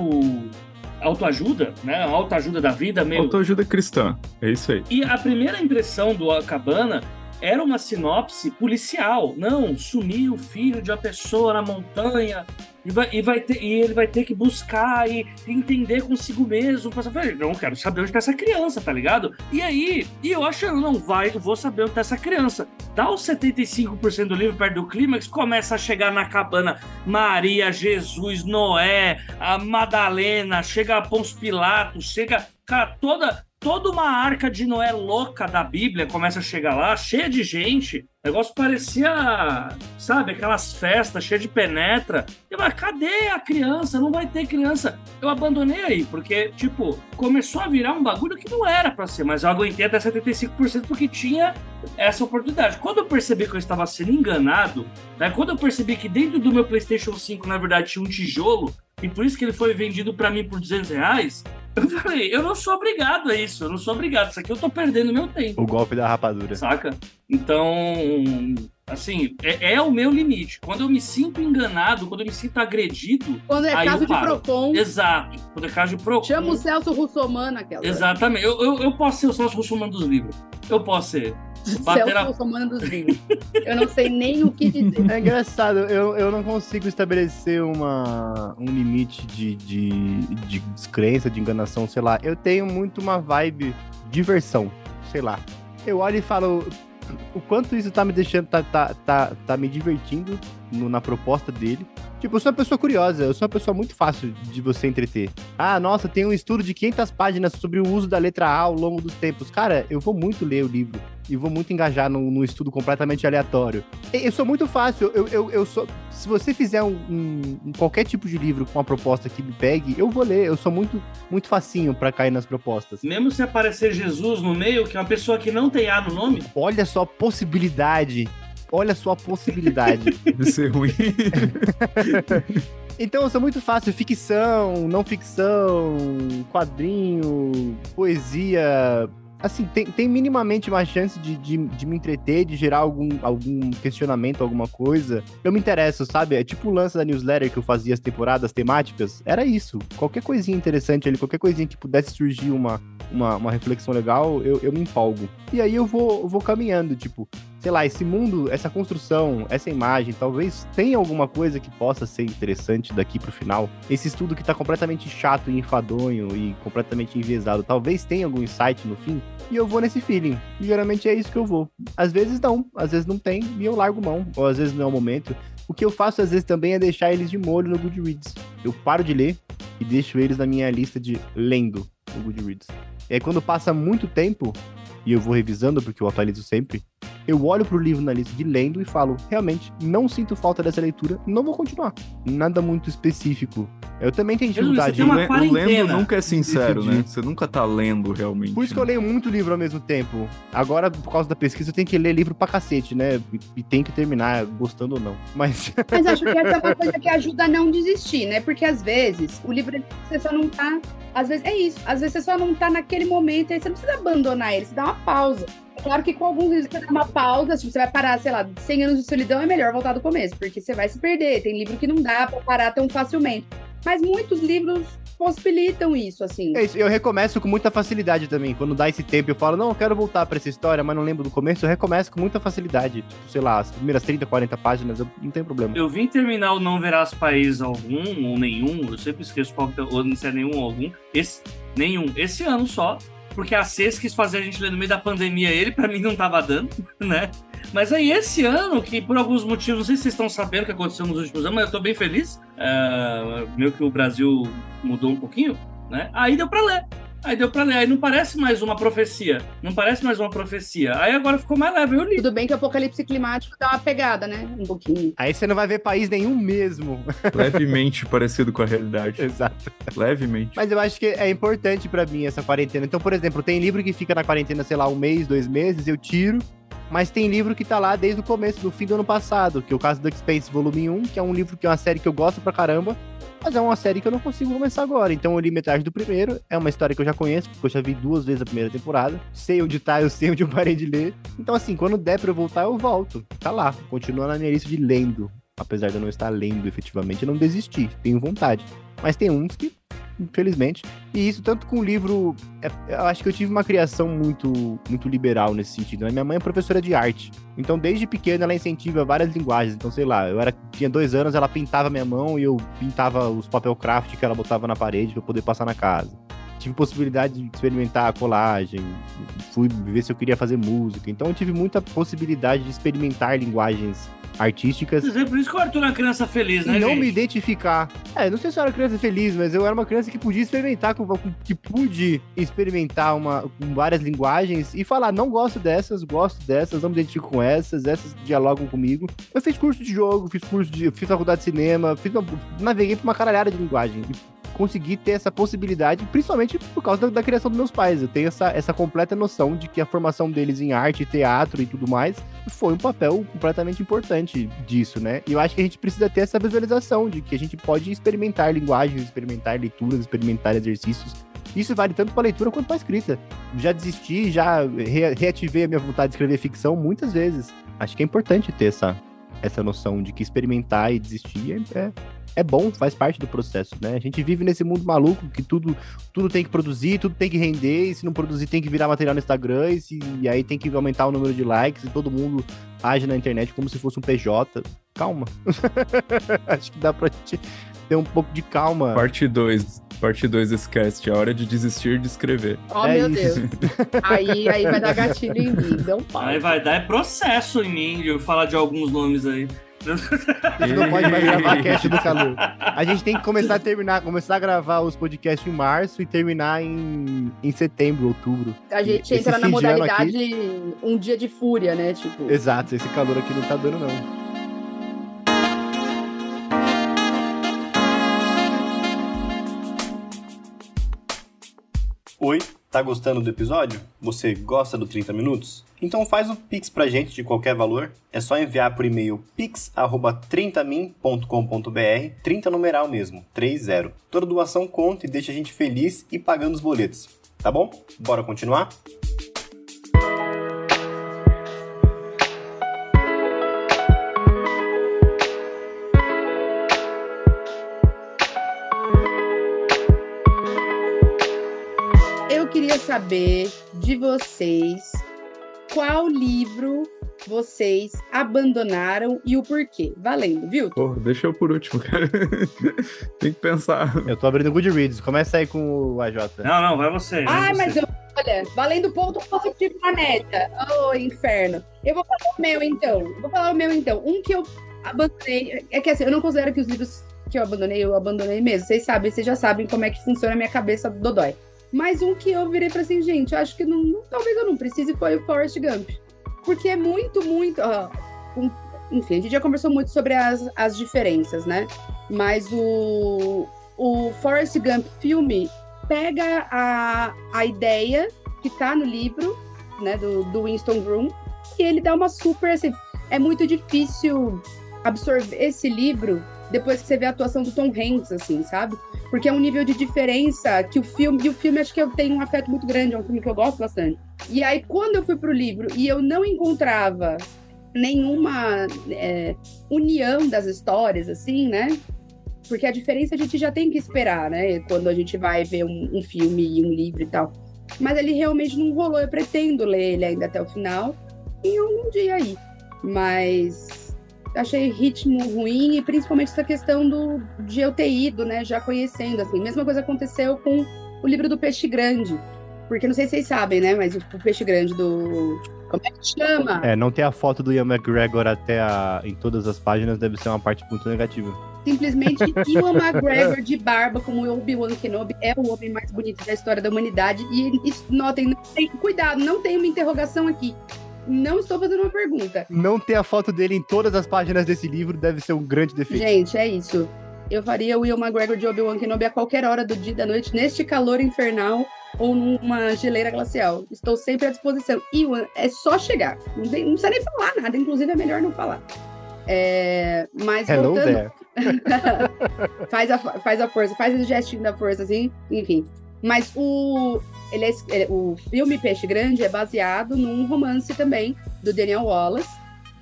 autoajuda, né? Autoajuda da vida, meio Autoajuda cristã. É isso aí. e a primeira impressão do Cabana era uma sinopse policial. Não, sumiu o filho de uma pessoa na montanha e, vai, e, vai ter, e ele vai ter que buscar e entender consigo mesmo. Falei, não quero saber onde tá essa criança, tá ligado? E aí, e eu acho, não, vai, eu vou saber onde tá essa criança. Dá os 75% do livro perto do clímax, começa a chegar na cabana Maria, Jesus, Noé, a Madalena, chega a Pons Pilatos, chega, cara, toda toda uma arca de Noé louca da Bíblia começa a chegar lá, cheia de gente. O negócio parecia, sabe, aquelas festas cheias de penetra. Eu falei, cadê a criança? Não vai ter criança. Eu abandonei aí, porque, tipo, começou a virar um bagulho que não era pra ser, mas eu aguentei até 75% porque tinha essa oportunidade. Quando eu percebi que eu estava sendo enganado, né, quando eu percebi que dentro do meu PlayStation 5, na verdade, tinha um tijolo, e por isso que ele foi vendido para mim por 200 reais, eu falei, eu não sou obrigado a isso, eu não sou obrigado. Isso aqui eu tô perdendo meu tempo, O golpe da rapadura. saca? Então, assim, é, é o meu limite. Quando eu me sinto enganado, quando eu me sinto agredido, Quando é Aí caso eu de. Procon, exato. Quando é caso de Procon, chama o Celso Russomano aquela. Exatamente. Eu, eu, eu posso ser o Celso Russomano dos livros. Eu posso ser. Bater Celso a... Russomano dos livros. Eu não sei nem o que dizer. É engraçado, eu, eu não consigo estabelecer uma, um limite de, de, de descrença, de enganação, sei lá. Eu tenho muito uma vibe diversão, sei lá. Eu olho e falo o quanto isso tá me deixando, tá, tá, tá, tá me divertindo no- na proposta dele. Tipo, eu sou uma pessoa curiosa, eu sou uma pessoa muito fácil de você entreter. Ah, nossa, tem um estudo de 500 páginas sobre o uso da letra A ao longo dos tempos. Cara, eu vou muito ler o livro e vou muito engajar num, num estudo completamente aleatório. Eu sou muito fácil, eu, eu, eu sou. Se você fizer um, um, um, qualquer tipo de livro com uma proposta que me pegue, eu vou ler. Eu sou muito, muito facinho para cair nas propostas. Mesmo se aparecer Jesus no meio, que é uma pessoa que não tem A no nome? Olha só a possibilidade olha só a possibilidade. de ser ruim. Então, eu sou muito fácil. Ficção, não ficção, quadrinho, poesia. Assim, tem, tem minimamente uma chance de, de, de, me entreter, de gerar algum, algum questionamento, alguma coisa. Eu me interesso, sabe? É tipo o lance da newsletter que eu fazia as temporadas temáticas. Era isso. Qualquer coisinha interessante ali, qualquer coisinha que pudesse surgir uma, uma, uma reflexão legal, eu, eu me empolgo. E aí eu vou, vou caminhando, tipo, sei lá, esse mundo, essa construção, essa imagem, talvez tenha alguma coisa que possa ser interessante daqui pro final. Esse estudo que tá completamente chato e enfadonho e completamente enviesado, talvez tenha algum insight no fim. E eu vou nesse feeling. E geralmente é isso que eu vou. Às vezes não, às vezes não tem e eu largo mão, ou às vezes não é o momento. O que eu faço às vezes também é deixar eles de molho no Goodreads. Eu paro de ler e deixo eles na minha lista de lendo no Goodreads. E aí quando passa muito tempo, e eu vou revisando porque eu atualizo sempre, eu olho pro livro na lista de lendo e falo, realmente, não sinto falta dessa leitura, não vou continuar. Nada muito específico. Eu também tenho dificuldade. de... o lendo nunca é sincero, né? Você nunca tá lendo realmente. Por isso que eu leio muito livro ao mesmo tempo. Agora, por causa da pesquisa, eu tenho que ler livro pra cacete, né? E, e tem que terminar, gostando ou não. Mas. Mas acho que essa é uma coisa que ajuda a não desistir, né? Porque às vezes o livro você só não tá. Às vezes é isso. Às vezes você só não tá naquele momento, aí você não precisa abandonar ele, você dá uma pausa. Claro que com alguns livros você dá uma pausa, tipo, você vai parar, sei lá, 100 anos de solidão é melhor voltar do começo, porque você vai se perder. Tem livro que não dá pra parar tão facilmente. Mas muitos livros possibilitam isso, assim. É isso, eu recomeço com muita facilidade também. Quando dá esse tempo, eu falo, não, eu quero voltar para essa história, mas não lembro do começo, eu recomeço com muita facilidade. Tipo, sei lá, as primeiras 30, 40 páginas, eu não tenho problema. Eu vim terminar o Não Verás País algum, ou nenhum, eu sempre esqueço qual que é, ou não sei nenhum ou algum. Esse, nenhum. Esse ano só, porque a CES quis fazer a gente ler no meio da pandemia ele, para mim não tava dando, né? Mas aí esse ano, que por alguns motivos, não sei se vocês estão sabendo o que aconteceu nos últimos anos, mas eu tô bem feliz. Uh, meio que o Brasil mudou um pouquinho, né? Aí deu para ler. Aí deu pra ler. Aí não parece mais uma profecia. Não parece mais uma profecia. Aí agora ficou mais leve. Eu li. Tudo bem que o apocalipse climático dá uma pegada, né? Um pouquinho. Aí você não vai ver país nenhum mesmo. Levemente parecido com a realidade. Exato. Levemente. Mas eu acho que é importante para mim essa quarentena. Então, por exemplo, tem livro que fica na quarentena, sei lá, um mês, dois meses, eu tiro. Mas tem livro que tá lá desde o começo, do fim do ano passado, que é o caso do Space Volume 1, que é um livro que é uma série que eu gosto pra caramba, mas é uma série que eu não consigo começar agora. Então eu li metade do primeiro. É uma história que eu já conheço, porque eu já vi duas vezes a primeira temporada. Sei onde tá, eu sei onde eu parei de ler. Então, assim, quando der pra eu voltar, eu volto. Tá lá. Continua na minha lista de lendo. Apesar de eu não estar lendo efetivamente, eu não desisti. Tenho vontade. Mas tem uns que infelizmente. E isso tanto com o livro. É, eu acho que eu tive uma criação muito, muito liberal nesse sentido. Né? Minha mãe é professora de arte. Então, desde pequena, ela incentiva várias linguagens. Então, sei lá, eu era, tinha dois anos, ela pintava minha mão e eu pintava os papel craft que ela botava na parede para poder passar na casa. Tive possibilidade de experimentar a colagem, fui ver se eu queria fazer música. Então, eu tive muita possibilidade de experimentar linguagens artísticas. É por isso que o Arthur é uma criança feliz, né? E não gente? me identificar. É, não sei se eu era criança feliz, mas eu era uma criança que podia experimentar, que pude experimentar uma, com várias linguagens e falar, não gosto dessas, gosto dessas, não me identifico com essas, essas dialogam comigo. Eu fiz curso de jogo, fiz curso de. fiz faculdade de cinema, fiz uma, naveguei por uma caralhada de linguagem consegui ter essa possibilidade, principalmente por causa da, da, criação dos meus pais. Eu tenho essa, essa completa noção de que a formação deles em arte, teatro e tudo mais foi um papel completamente importante disso, né? E eu acho que a gente precisa ter essa visualização de que a gente pode experimentar linguagens, experimentar leituras, experimentar exercícios. Isso vale tanto para leitura quanto para escrita. Já desisti, já re reativei a minha vontade de escrever ficção muitas vezes. Acho que é importante ter essa, essa noção de que experimentar e desistir é, é é bom, faz parte do processo, né? A gente vive nesse mundo maluco que tudo, tudo tem que produzir, tudo tem que render, e se não produzir tem que virar material no Instagram, e, se, e aí tem que aumentar o número de likes, e todo mundo age na internet como se fosse um PJ. Calma. Acho que dá pra gente ter um pouco de calma. Parte 2. Parte 2 desse cast, é hora de desistir de escrever. Oh, é meu isso. Deus. aí, aí vai dar gatilho em mim, não para. Aí vai dar é processo em mim de eu falar de alguns nomes aí. A gente não pode mais gravar cast do calor. A gente tem que começar a terminar, começar a gravar os podcasts em março e terminar em, em setembro, outubro. A gente Esse entra na modalidade um dia de fúria, né? Tipo, Exato, esse calor aqui não tá dando, não. Oi, tá gostando do episódio? Você gosta do 30 minutos? Então faz o Pix pra gente de qualquer valor. É só enviar por e-mail pix@30min.com.br, 30 numeral mesmo, 30. Toda doação conta e deixa a gente feliz e pagando os boletos. Tá bom? Bora continuar? Queria saber de vocês qual livro vocês abandonaram e o porquê. Valendo, viu? Porra, deixa eu por último, cara. Tem que pensar. Eu tô abrindo o Goodreads. Começa aí com o AJ. Não, não, vai você. você. mas eu, olha, valendo ponto positivo na neta. Ô, inferno. Eu vou falar o meu então. Vou falar o meu então. Um que eu abandonei. É que assim, eu não considero que os livros que eu abandonei, eu abandonei mesmo. Vocês sabem, vocês já sabem como é que funciona a minha cabeça do Dodói. Mas um que eu virei pra assim, gente, acho que não, talvez eu não precise foi o Forrest Gump. Porque é muito, muito. um- enfim, a gente já conversou muito sobre as, as diferenças, né? Mas o, o Forrest Gump filme pega a, a ideia que tá no livro, né, do, do Winston Groom, e ele dá uma super, assim, é muito difícil absorver esse livro depois que você vê a atuação do Tom Hanks, assim, sabe? Porque é um nível de diferença que o filme, e o filme acho que eu tenho um afeto muito grande, é um filme que eu gosto bastante. E aí, quando eu fui pro livro e eu não encontrava nenhuma é, união das histórias, assim, né? Porque a diferença a gente já tem que esperar, né? Quando a gente vai ver um, um filme e um livro e tal. Mas ele realmente não rolou. Eu pretendo ler ele ainda até o final. Em algum dia aí. Mas achei ritmo ruim e principalmente essa questão do, de eu ter ido, né? Já conhecendo, assim. Mesma coisa aconteceu com o livro do Peixe Grande. Porque não sei se vocês sabem, né? Mas o, o Peixe Grande do. Como é que chama? É, não ter a foto do Ian McGregor até a, em todas as páginas deve ser uma parte muito negativa. Simplesmente Iwan McGregor de barba, como o Obi-Wan Kenobi, é o homem mais bonito da história da humanidade. E isso, notem, não tem- cuidado, não tem uma interrogação aqui. Não estou fazendo uma pergunta. Não ter a foto dele em todas as páginas desse livro deve ser um grande defeito. Gente, é isso. Eu faria o Iwan McGregor de Obi-Wan Kenobi a qualquer hora do dia e da noite, neste calor infernal ou numa geleira glacial. Estou sempre à disposição. Iwan, é só chegar. Não, tem- não precisa nem falar nada, inclusive é melhor não falar. É, mas Hello voltando, faz, a, faz a força, faz o gestinho da força, assim, enfim. Mas o, ele é- ele- o filme Peixe Grande é baseado num romance também, do Daniel Wallace,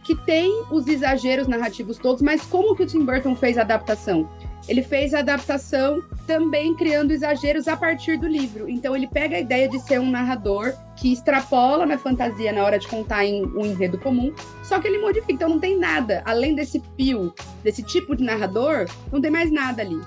que tem os exageros narrativos todos, mas como que o Tim Burton fez a adaptação? Ele fez a adaptação também criando exageros a partir do livro. Então ele pega a ideia de ser um narrador que extrapola na fantasia na hora de contar em um enredo comum, só que ele modifica. Então não tem nada, além desse fio, desse tipo de narrador, não tem mais nada ali.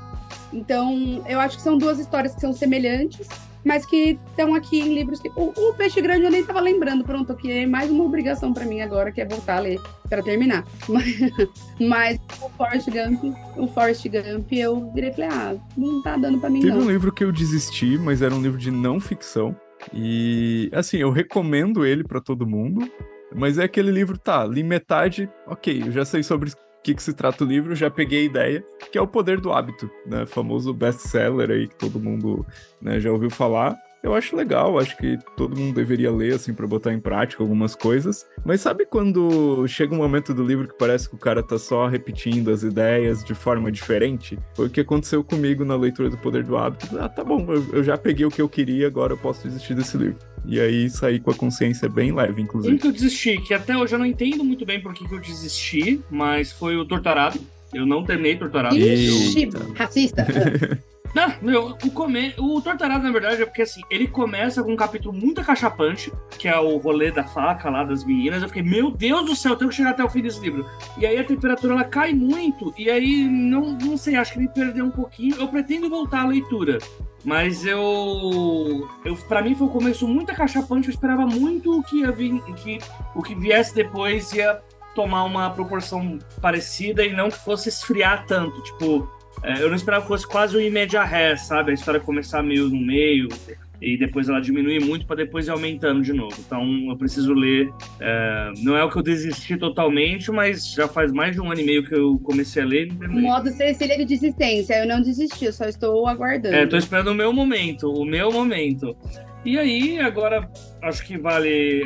Então, eu acho que são duas histórias que são semelhantes, mas que estão aqui em livros que. O, o Peixe Grande eu nem tava lembrando, pronto, que é mais uma obrigação pra mim agora, que é voltar a ler para terminar. Mas, mas o Forrest Gump, o Forrest Gump, eu virei e falei, ah, não tá dando pra mim, Teve não. um livro que eu desisti, mas era um livro de não ficção. E, assim, eu recomendo ele pra todo mundo. Mas é aquele livro, tá, li metade, ok, eu já sei sobre que, que se trata o livro, já peguei a ideia, que é O Poder do Hábito, né? Famoso best-seller aí que todo mundo né, já ouviu falar. Eu acho legal, acho que todo mundo deveria ler, assim, pra botar em prática algumas coisas. Mas sabe quando chega um momento do livro que parece que o cara tá só repetindo as ideias de forma diferente? Foi o que aconteceu comigo na leitura do Poder do Hábito. Ah, tá bom, eu já peguei o que eu queria, agora eu posso desistir desse livro. E aí saí com a consciência bem leve, Um inclusive. que eu desisti, que até hoje eu não entendo muito bem por que, que eu desisti, mas foi o Torturado. Eu não terminei Torturado. Ixi, Eita. racista. Não, meu, o, come... o Torturado, na verdade, é porque assim, ele começa com um capítulo muito acachapante, que é o rolê da faca lá das meninas. Eu fiquei, meu Deus do céu, tenho que chegar até o fim desse livro. E aí a temperatura ela cai muito, e aí não, não sei, acho que me perdeu um pouquinho. Eu pretendo voltar à leitura. Mas eu. eu para mim foi um começo muito acachapante, eu esperava muito que ia vir, que o que viesse depois ia tomar uma proporção parecida e não que fosse esfriar tanto. Tipo, é, eu não esperava que fosse quase um imédia ré, sabe? A história começar meio no meio e depois ela diminuir muito para depois ir aumentando de novo. Então eu preciso ler. É, não é o que eu desisti totalmente, mas já faz mais de um ano e meio que eu comecei a ler. O modo Cecília de desistência. Eu não desisti, eu só estou aguardando. É, tô esperando o meu momento, o meu momento. E aí, agora, acho que vale.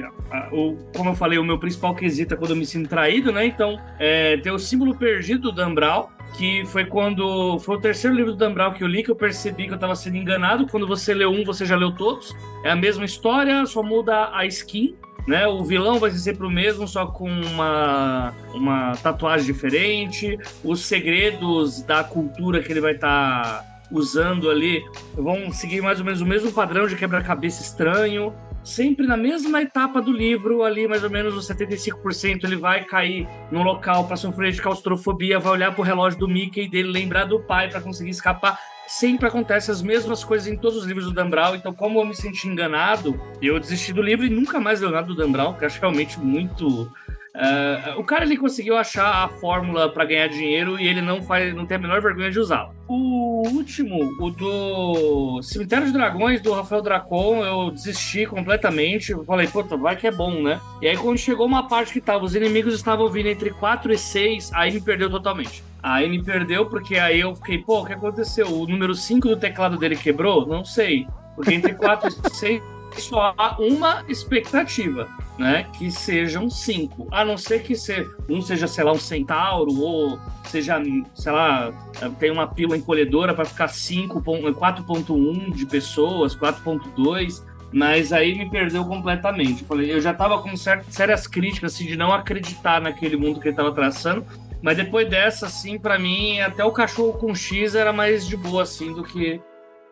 O, como eu falei, o meu principal quesito é quando eu me sinto traído, né? Então, é, tem o símbolo perdido do Dan Brown, que foi quando. Foi o terceiro livro do Dan Brown que eu li, que eu percebi que eu estava sendo enganado. Quando você leu um, você já leu todos. É a mesma história, só muda a skin. Né, o vilão vai ser sempre o mesmo, só com uma, uma tatuagem diferente. Os segredos da cultura que ele vai estar tá usando ali vão seguir mais ou menos o mesmo padrão de quebra-cabeça estranho. Sempre na mesma etapa do livro, ali mais ou menos os 75%, ele vai cair num local para sofrer de claustrofobia, vai olhar pro relógio do Mickey dele, lembrar do pai para conseguir escapar. Sempre acontece as mesmas coisas em todos os livros do Dan Brown, então como eu me senti enganado, eu desisti do livro e nunca mais li nada do Dan Brown, que eu acho realmente muito Uh, o cara ele conseguiu achar a fórmula para ganhar dinheiro e ele não faz, não tem a menor vergonha de usá-la. O último, o do Cemitério de Dragões do Rafael Dracon, eu desisti completamente. Eu falei, puta, vai que é bom, né? E aí quando chegou uma parte que tava, os inimigos estavam vindo entre 4 e 6, aí me perdeu totalmente. Aí me perdeu porque aí eu fiquei, pô, o que aconteceu? O número 5 do teclado dele quebrou? Não sei. Porque entre 4 e 6 só há uma expectativa, né? Que sejam cinco. A não ser que se, um seja, sei lá, um centauro, ou seja, sei lá, tem uma pila encolhedora para ficar 4.1 de pessoas, 4.2 mas aí me perdeu completamente. Eu falei, eu já tava com certas, sérias críticas assim, de não acreditar naquele mundo que ele tava traçando, mas depois dessa, assim, para mim, até o cachorro com X era mais de boa, assim, do que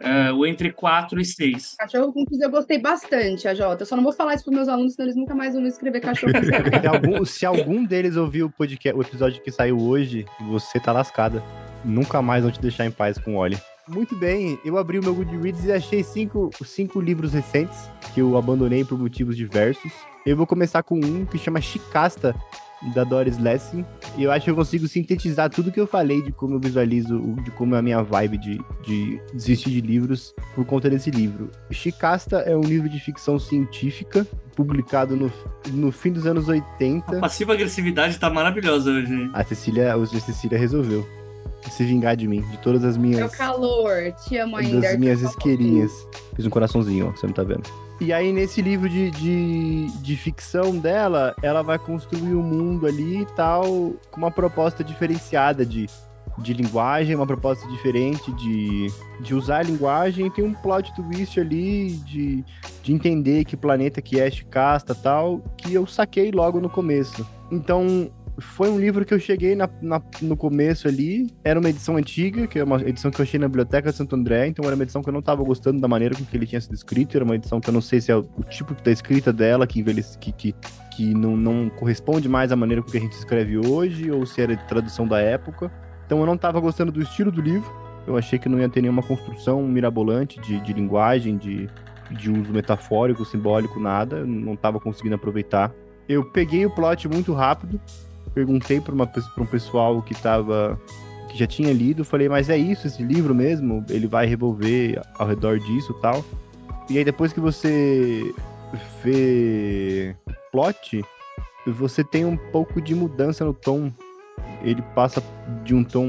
Uh, o entre 4 e 6. Cachorro com eu gostei bastante, a Jota. Eu só não vou falar isso para meus alunos, senão eles nunca mais vão escrever cachorro com se, algum, se algum deles ouvir o podcast, o episódio que saiu hoje, você tá lascada. Nunca mais vão te deixar em paz com o Oli. Muito bem, eu abri o meu Goodreads e achei cinco, cinco livros recentes que eu abandonei por motivos diversos. Eu vou começar com um que chama Chicasta, da Doris Lessing. E eu acho que eu consigo sintetizar tudo que eu falei de como eu visualizo, de como é a minha vibe de, de desistir de livros por conta desse livro. Chicasta é um livro de ficção científica, publicado no, no fim dos anos 80. A passiva agressividade tá maravilhosa hoje. A Cecília, a Cecília resolveu se vingar de mim, de todas as minhas. O calor, te amo ainda. Das minhas isqueirinhas. Fiz um coraçãozinho, ó, você não tá vendo. E aí, nesse livro de, de, de, ficção dela, ela vai construir um mundo ali e tal, com uma proposta diferenciada de, de linguagem, uma proposta diferente de, de usar a linguagem. Tem um plot twist ali de, de entender que planeta que é e tal, que eu saquei logo no começo. Então, foi um livro que eu cheguei na, na, no começo ali. Era uma edição antiga, que é uma edição que eu achei na Biblioteca de Santo André. Então era uma edição que eu não estava gostando da maneira com que ele tinha sido escrito. Era uma edição que eu não sei se é o, o tipo da escrita dela que, envelhece, que, que, que não, não corresponde mais à maneira com que a gente escreve hoje, ou se era de tradução da época. Então eu não estava gostando do estilo do livro. Eu achei que não ia ter nenhuma construção mirabolante de, de linguagem, de, de uso metafórico, simbólico, nada. Eu não estava conseguindo aproveitar. Eu peguei o plot muito rápido, perguntei para um pessoal que tava que já tinha lido, falei, mas é isso esse livro mesmo? Ele vai revolver ao redor disso, tal. E aí depois que você vê plot, você tem um pouco de mudança no tom. Ele passa de um tom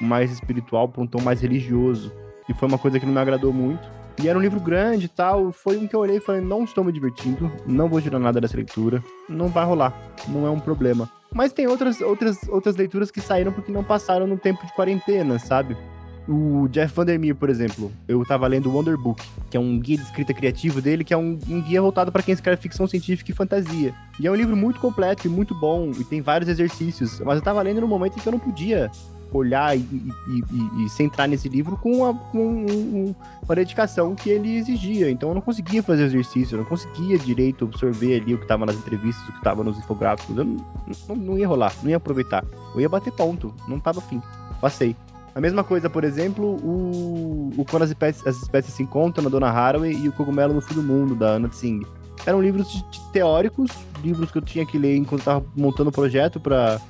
mais espiritual para um tom mais religioso. E foi uma coisa que não me agradou muito. E era um livro grande e tal. Foi um que eu olhei e falei: não estou me divertindo, não vou tirar nada dessa leitura, não vai rolar, não é um problema. Mas tem outras, outras, outras leituras que saíram porque não passaram no tempo de quarentena, sabe? O Jeff Vandermeer, por exemplo, eu tava lendo o Wonder Book, que é um guia de escrita criativo dele, que é um, um guia voltado para quem escreve ficção científica e fantasia. E é um livro muito completo e muito bom, e tem vários exercícios, mas eu tava lendo no momento em que eu não podia olhar e, e, e, e centrar nesse livro com, a, com um, uma dedicação que ele exigia. Então eu não conseguia fazer exercício, eu não conseguia direito absorver ali o que estava nas entrevistas, o que estava nos infográficos. Eu não, não, não, ia rolar, não ia aproveitar. Eu ia bater ponto, não tava afim. Passei. A mesma coisa, por exemplo, o, o Quando as espécies, as espécies se encontram, na Dona Haraway, e o Cogumelo no Fim do Mundo, da Anna Tsing. eram livros teóricos, livros que eu tinha que ler enquanto estava montando o projeto para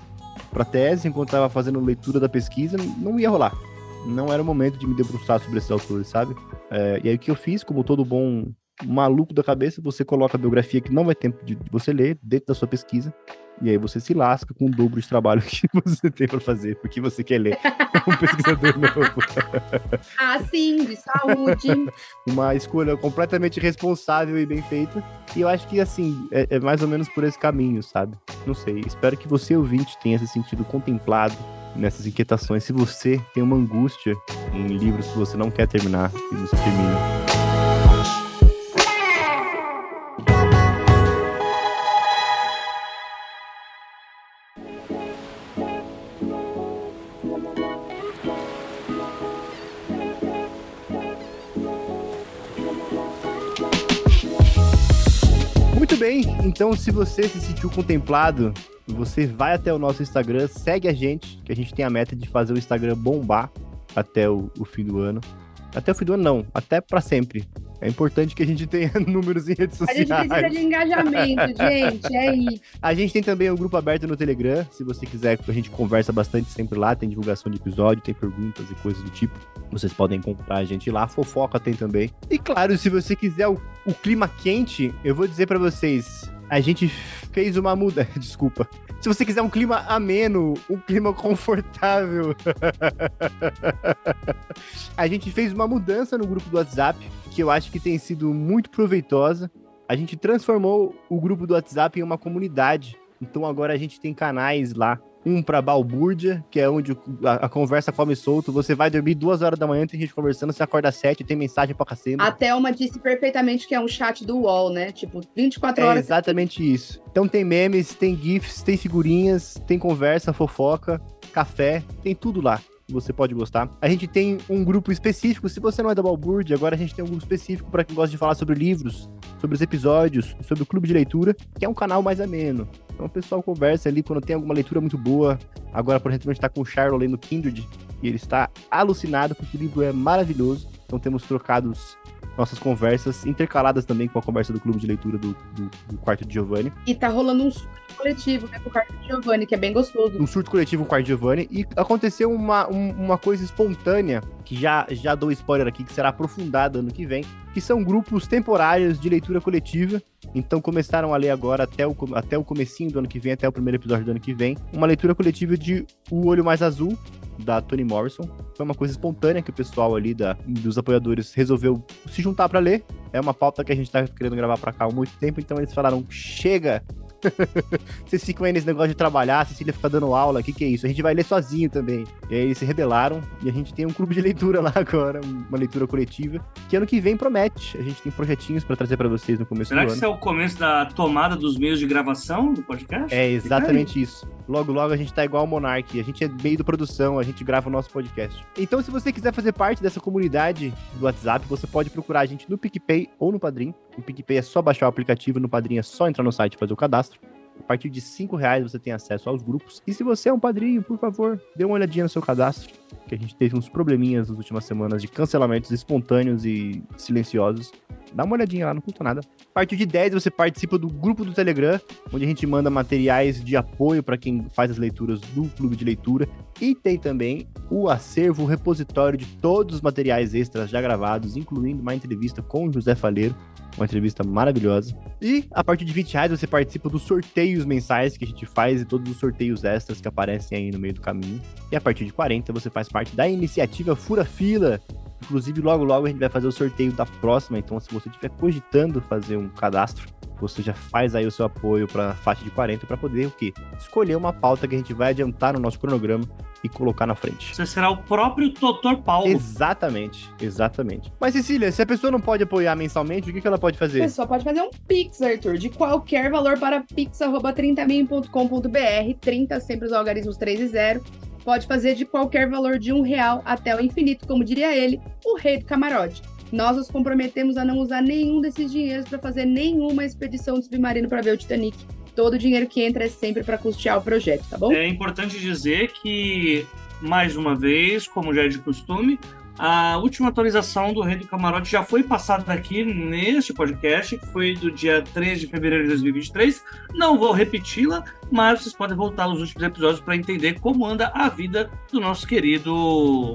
para tese, enquanto estava fazendo leitura da pesquisa, não ia rolar. Não era o momento de me debruçar sobre esses autores, sabe? É, e aí o que eu fiz, como todo bom maluco da cabeça, você coloca a biografia que não vai tempo de de você ler dentro da sua pesquisa, e aí você se lasca com o dobro de trabalho que você tem para fazer, porque você quer ler um pesquisador novo. Ah, sim, de saúde. uma escolha completamente responsável e bem feita. E eu acho que, assim, é, é mais ou menos por esse caminho, sabe? Não sei. Espero que você, ouvinte, tenha se sentido contemplado nessas inquietações. Se você tem uma angústia em livros que você não quer terminar e você termina. Bem, então se você se sentiu contemplado, você vai até o nosso Instagram, segue a gente, que a gente tem a meta de fazer o Instagram bombar até o, o fim do ano. Até o fim do ano não, até pra sempre. É importante que a gente tenha números em redes A gente sociais. precisa de engajamento, gente. É isso. A gente tem também um grupo aberto no Telegram. Se você quiser, a gente conversa bastante sempre lá. Tem divulgação de episódio, tem perguntas e coisas do tipo. Vocês podem encontrar a gente lá. Fofoca tem também. E claro, se você quiser o, o clima quente, eu vou dizer pra vocês. A gente fez uma muda. Desculpa. Se você quiser um clima ameno, um clima confortável, a gente fez uma mudança no grupo do WhatsApp que eu acho que tem sido muito proveitosa. A gente transformou o grupo do WhatsApp em uma comunidade. Então agora a gente tem canais lá. Um pra balbúrdia, que é onde a, a conversa come solto. Você vai dormir duas horas da manhã, tem gente conversando, você acorda às sete, tem mensagem pra cacete. A Thelma disse perfeitamente que é um chat do UOL, né? Tipo, 24 É horas. exatamente isso. Então tem memes, tem GIFs, tem figurinhas, tem conversa, fofoca, café, tem tudo lá. Você pode gostar. A gente tem um grupo específico. Se você não é da Balbúrdia, agora a gente tem um grupo específico para quem gosta de falar sobre livros, sobre os episódios, sobre o clube de leitura, que é um canal mais ameno. Então o pessoal conversa ali quando tem alguma leitura muito boa. Agora, por exemplo, a gente tá com o Charlo lendo Kindred e ele está alucinado porque o livro é maravilhoso. Então temos trocado nossas conversas, intercaladas também com a conversa do clube de leitura do, do, do quarto de Giovanni. E tá rolando um coletivo, né? Com o Carlos Giovanni, que é bem gostoso. Um surto coletivo com o de Giovanni. E aconteceu uma, um- uma coisa espontânea, que já, já dou spoiler aqui, que será aprofundada ano que vem, que são grupos temporários de leitura coletiva. Então começaram a ler agora até o, até o comecinho do ano que vem, até o primeiro episódio do ano que vem, uma leitura coletiva de O Olho Mais Azul, da Toni Morrison. Foi uma coisa espontânea que o pessoal ali da, dos apoiadores resolveu se juntar pra ler. É uma pauta que a gente tá querendo gravar pra cá há muito tempo, então eles falaram: chega! Vocês ficam aí nesse negócio de trabalhar, a Cecília fica dando aula, o que, que é isso? A gente vai ler sozinho também. E aí eles se rebelaram e a gente tem um clube de leitura lá agora, uma leitura coletiva, que ano que vem promete. A gente tem projetinhos pra trazer pra vocês no começo Será do que ano. esse é o começo da tomada dos meios de gravação do podcast? É exatamente isso. Logo, logo a gente tá igual ao Monark. A gente é meio do produção, a gente grava o nosso podcast. Então, se você quiser fazer parte dessa comunidade do WhatsApp, você pode procurar a gente no PicPay ou no Padrim. No PicPay é só baixar o aplicativo, no Padrim é só entrar no site e fazer o cadastro. A partir de 5 reais você tem acesso aos grupos. E se você é um padrinho, por favor, dê uma olhadinha no seu cadastro. Que a gente teve uns probleminhas nas últimas semanas de cancelamentos espontâneos e silenciosos. Dá uma olhadinha lá, não custa nada. A partir de 10 você participa do grupo do Telegram, onde a gente manda materiais de apoio para quem faz as leituras do clube de leitura. E tem também o acervo, o repositório de todos os materiais extras já gravados, incluindo uma entrevista com o José Faleiro, uma entrevista maravilhosa. E a partir de 20 reais você participa dos sorteios mensais que a gente faz e todos os sorteios extras que aparecem aí no meio do caminho. E a partir de 40 você faz parte da iniciativa Fura Fila. Inclusive, logo logo a gente vai fazer o sorteio da próxima. Então, se você estiver cogitando fazer um cadastro, você já faz aí o seu apoio para faixa de 40 para poder o quê? Escolher uma pauta que a gente vai adiantar no nosso cronograma e colocar na frente. Você será o próprio Dr. Paulo. Exatamente, exatamente. Mas Cecília, se a pessoa não pode apoiar mensalmente, o que, que ela pode A fazer? pessoa pode fazer um Pix, Arthur, de qualquer valor para pix.30min.com.br, 30 sempre os algarismos 3 e 0. Pode fazer de qualquer valor de um real até o infinito, como diria ele, o rei do camarote. Nós nos comprometemos a não usar nenhum desses dinheiros para fazer nenhuma expedição de submarino para ver o Titanic. Todo o dinheiro que entra é sempre para custear o projeto, tá bom? É importante dizer que, mais uma vez, como já é de costume, A última atualização do Rei do Camarote já foi passada aqui neste podcast, que foi do dia 3 de fevereiro de 2023. Não vou repeti-la, mas vocês podem voltar aos últimos episódios para entender como anda a vida do nosso querido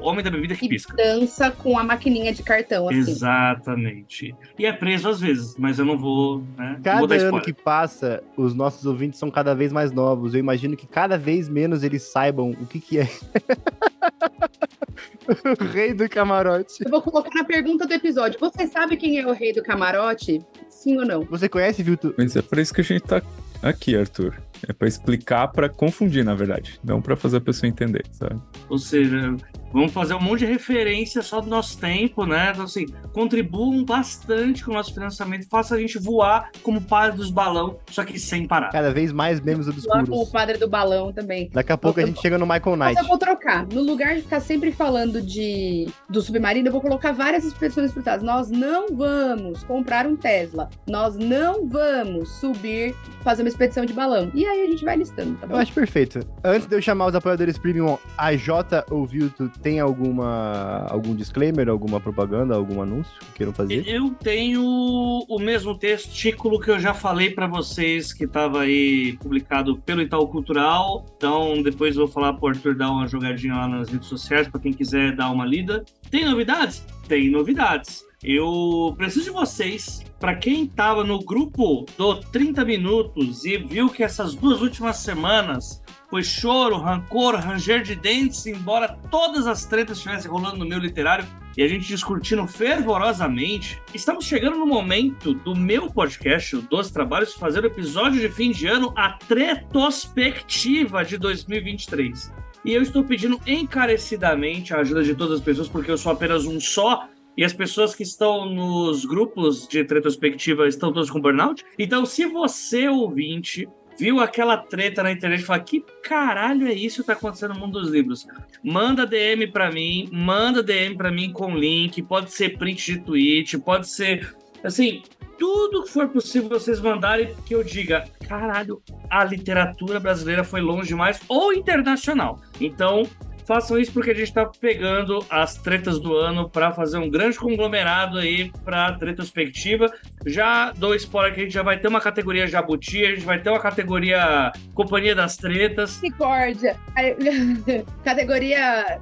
Homem da Bebida que E Pisca. dança com a maquininha de cartão, assim. Exatamente. E é preso às vezes, mas eu não vou, né? vou Cada dar ano que passa, os nossos ouvintes são cada vez mais novos. Eu imagino que cada vez menos eles saibam o que, que é. o rei do camarote. Eu vou colocar na pergunta do episódio. Você sabe quem é o rei do camarote? Sim ou não? Você conhece, Vilto? Mas é por isso que a gente tá aqui, Arthur. É pra explicar, pra confundir, na verdade. Não pra fazer a pessoa entender, sabe? Ou seja, vamos fazer um monte de referência só do nosso tempo, né? Então, assim, contribuam bastante com o nosso financiamento e façam a gente voar como padre dos balão, só que sem parar. Cada vez mais memes Lá com o obscuros. padre do balão também. Daqui a pouco a gente chega no Michael Mas Knight. eu vou trocar. No lugar de ficar sempre falando de do submarino, eu vou colocar várias expressões frutadas. Nós não vamos comprar um Tesla. Nós não vamos subir, fazer uma expedição de balão. E aí a gente vai listando, tá bom? Eu acho perfeito. Antes de eu chamar os apoiadores premium, a J ou Vilto tem alguma algum disclaimer, alguma propaganda, algum anúncio que queiram fazer? Eu tenho o mesmo testículo que eu já falei pra vocês, que estava aí publicado pelo Itaú Cultural. Então, depois eu vou falar pro Arthur dar uma jogadinha lá nas redes sociais, pra quem quiser dar uma lida. Tem novidades? Tem novidades. Eu preciso de vocês, pra quem tava no grupo do 30 Minutos e viu que essas duas últimas semanas foi choro, rancor, ranger de dentes, embora todas as tretas estivessem rolando no meu literário e a gente discutindo fervorosamente. Estamos chegando no momento do meu podcast, o Doze Trabalhos, fazer o episódio de fim de ano, a retrospectiva de 2023. E eu estou pedindo encarecidamente a ajuda de todas as pessoas, porque eu sou apenas um só. E as pessoas que estão nos grupos de retrospectiva estão todos com burnout. Então, se você, ouvinte, viu aquela treta na internet e fala: que caralho é isso que tá acontecendo no mundo dos livros? Manda DM pra mim, manda DM pra mim com link, pode ser print de tweet, pode ser assim, tudo que for possível vocês mandarem que eu diga, caralho, a literatura brasileira foi longe demais ou internacional. Então, façam isso porque a gente tá pegando as tretas do ano para fazer um grande conglomerado aí para retrospectiva. Já dou spoiler que a gente já vai ter uma categoria Jabuti, a gente vai ter uma categoria Companhia das Tretas. Misericórdia. Aí, Categoria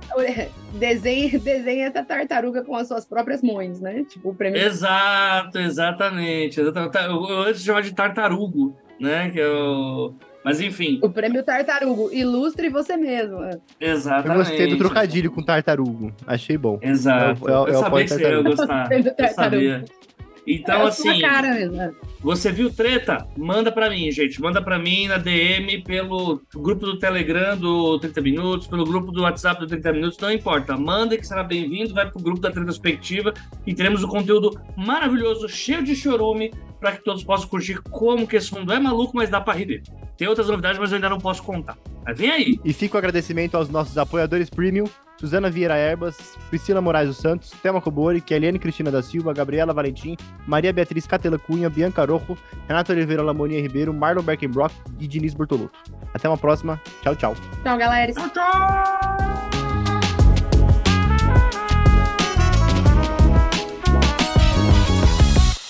desenha, desenha essa tartaruga com as suas próprias mãos, né? Tipo, o prêmio. Exato, exatamente. exatamente. Eu, eu antes de chamar de tartarugo, né? Que eu... Mas enfim, O prêmio Tartarugo. Ilustre você mesmo. Eu exatamente. gostei do trocadilho com tartarugo. Achei bom. Exato. É o- é o- é eu o sabia que você ia gostar. Eu sabia. Então, É assim, né? você viu treta? Manda pra mim, gente. Manda pra mim na DM, pelo grupo do Telegram do 30 Minutos, pelo grupo do WhatsApp do 30 Minutos, não importa. Manda que será bem-vindo, vai pro grupo da Retrospectiva e teremos um conteúdo maravilhoso, cheio de chorume, para que todos possam curtir como que esse mundo é maluco, mas dá pra rir dele. Tem outras novidades, mas eu ainda não posso contar. Mas vem aí! E fica o agradecimento aos nossos apoiadores premium, Suzana Vieira Erbas, Priscila Moraes dos Santos, Thelma Cobori, Keliane Cristina da Silva, Gabriela Valentim, Maria Beatriz Catela Cunha, Bianca Rojo, Renato Oliveira Lamonia Ribeiro, Marlon Berkenbrock e Diniz Bortolotto. Até uma próxima. Tchau, tchau. Tchau, galera. Tchau, tchau!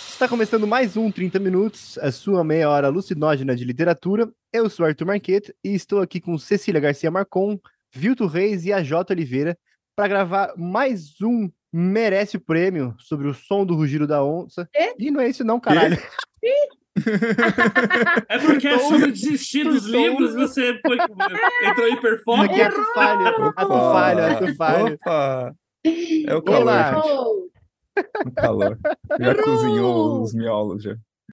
Está começando mais um 30 Minutos, a sua meia hora alucinógena de literatura. Eu sou Arthur Marquete e estou aqui com Cecília Garcia Marcon, Vilto Reis e a J. Oliveira para gravar mais um Merece o Prêmio sobre o som do rugido da onça. Quê? E não é isso não, caralho. É porque é sobre desistir dos livros, você foi, entrou em hiperfoco. Aqui é falho, ato falho, ato falho. Opa! É o calor, gente. O calor. Já Errou! cozinhou os miolos já.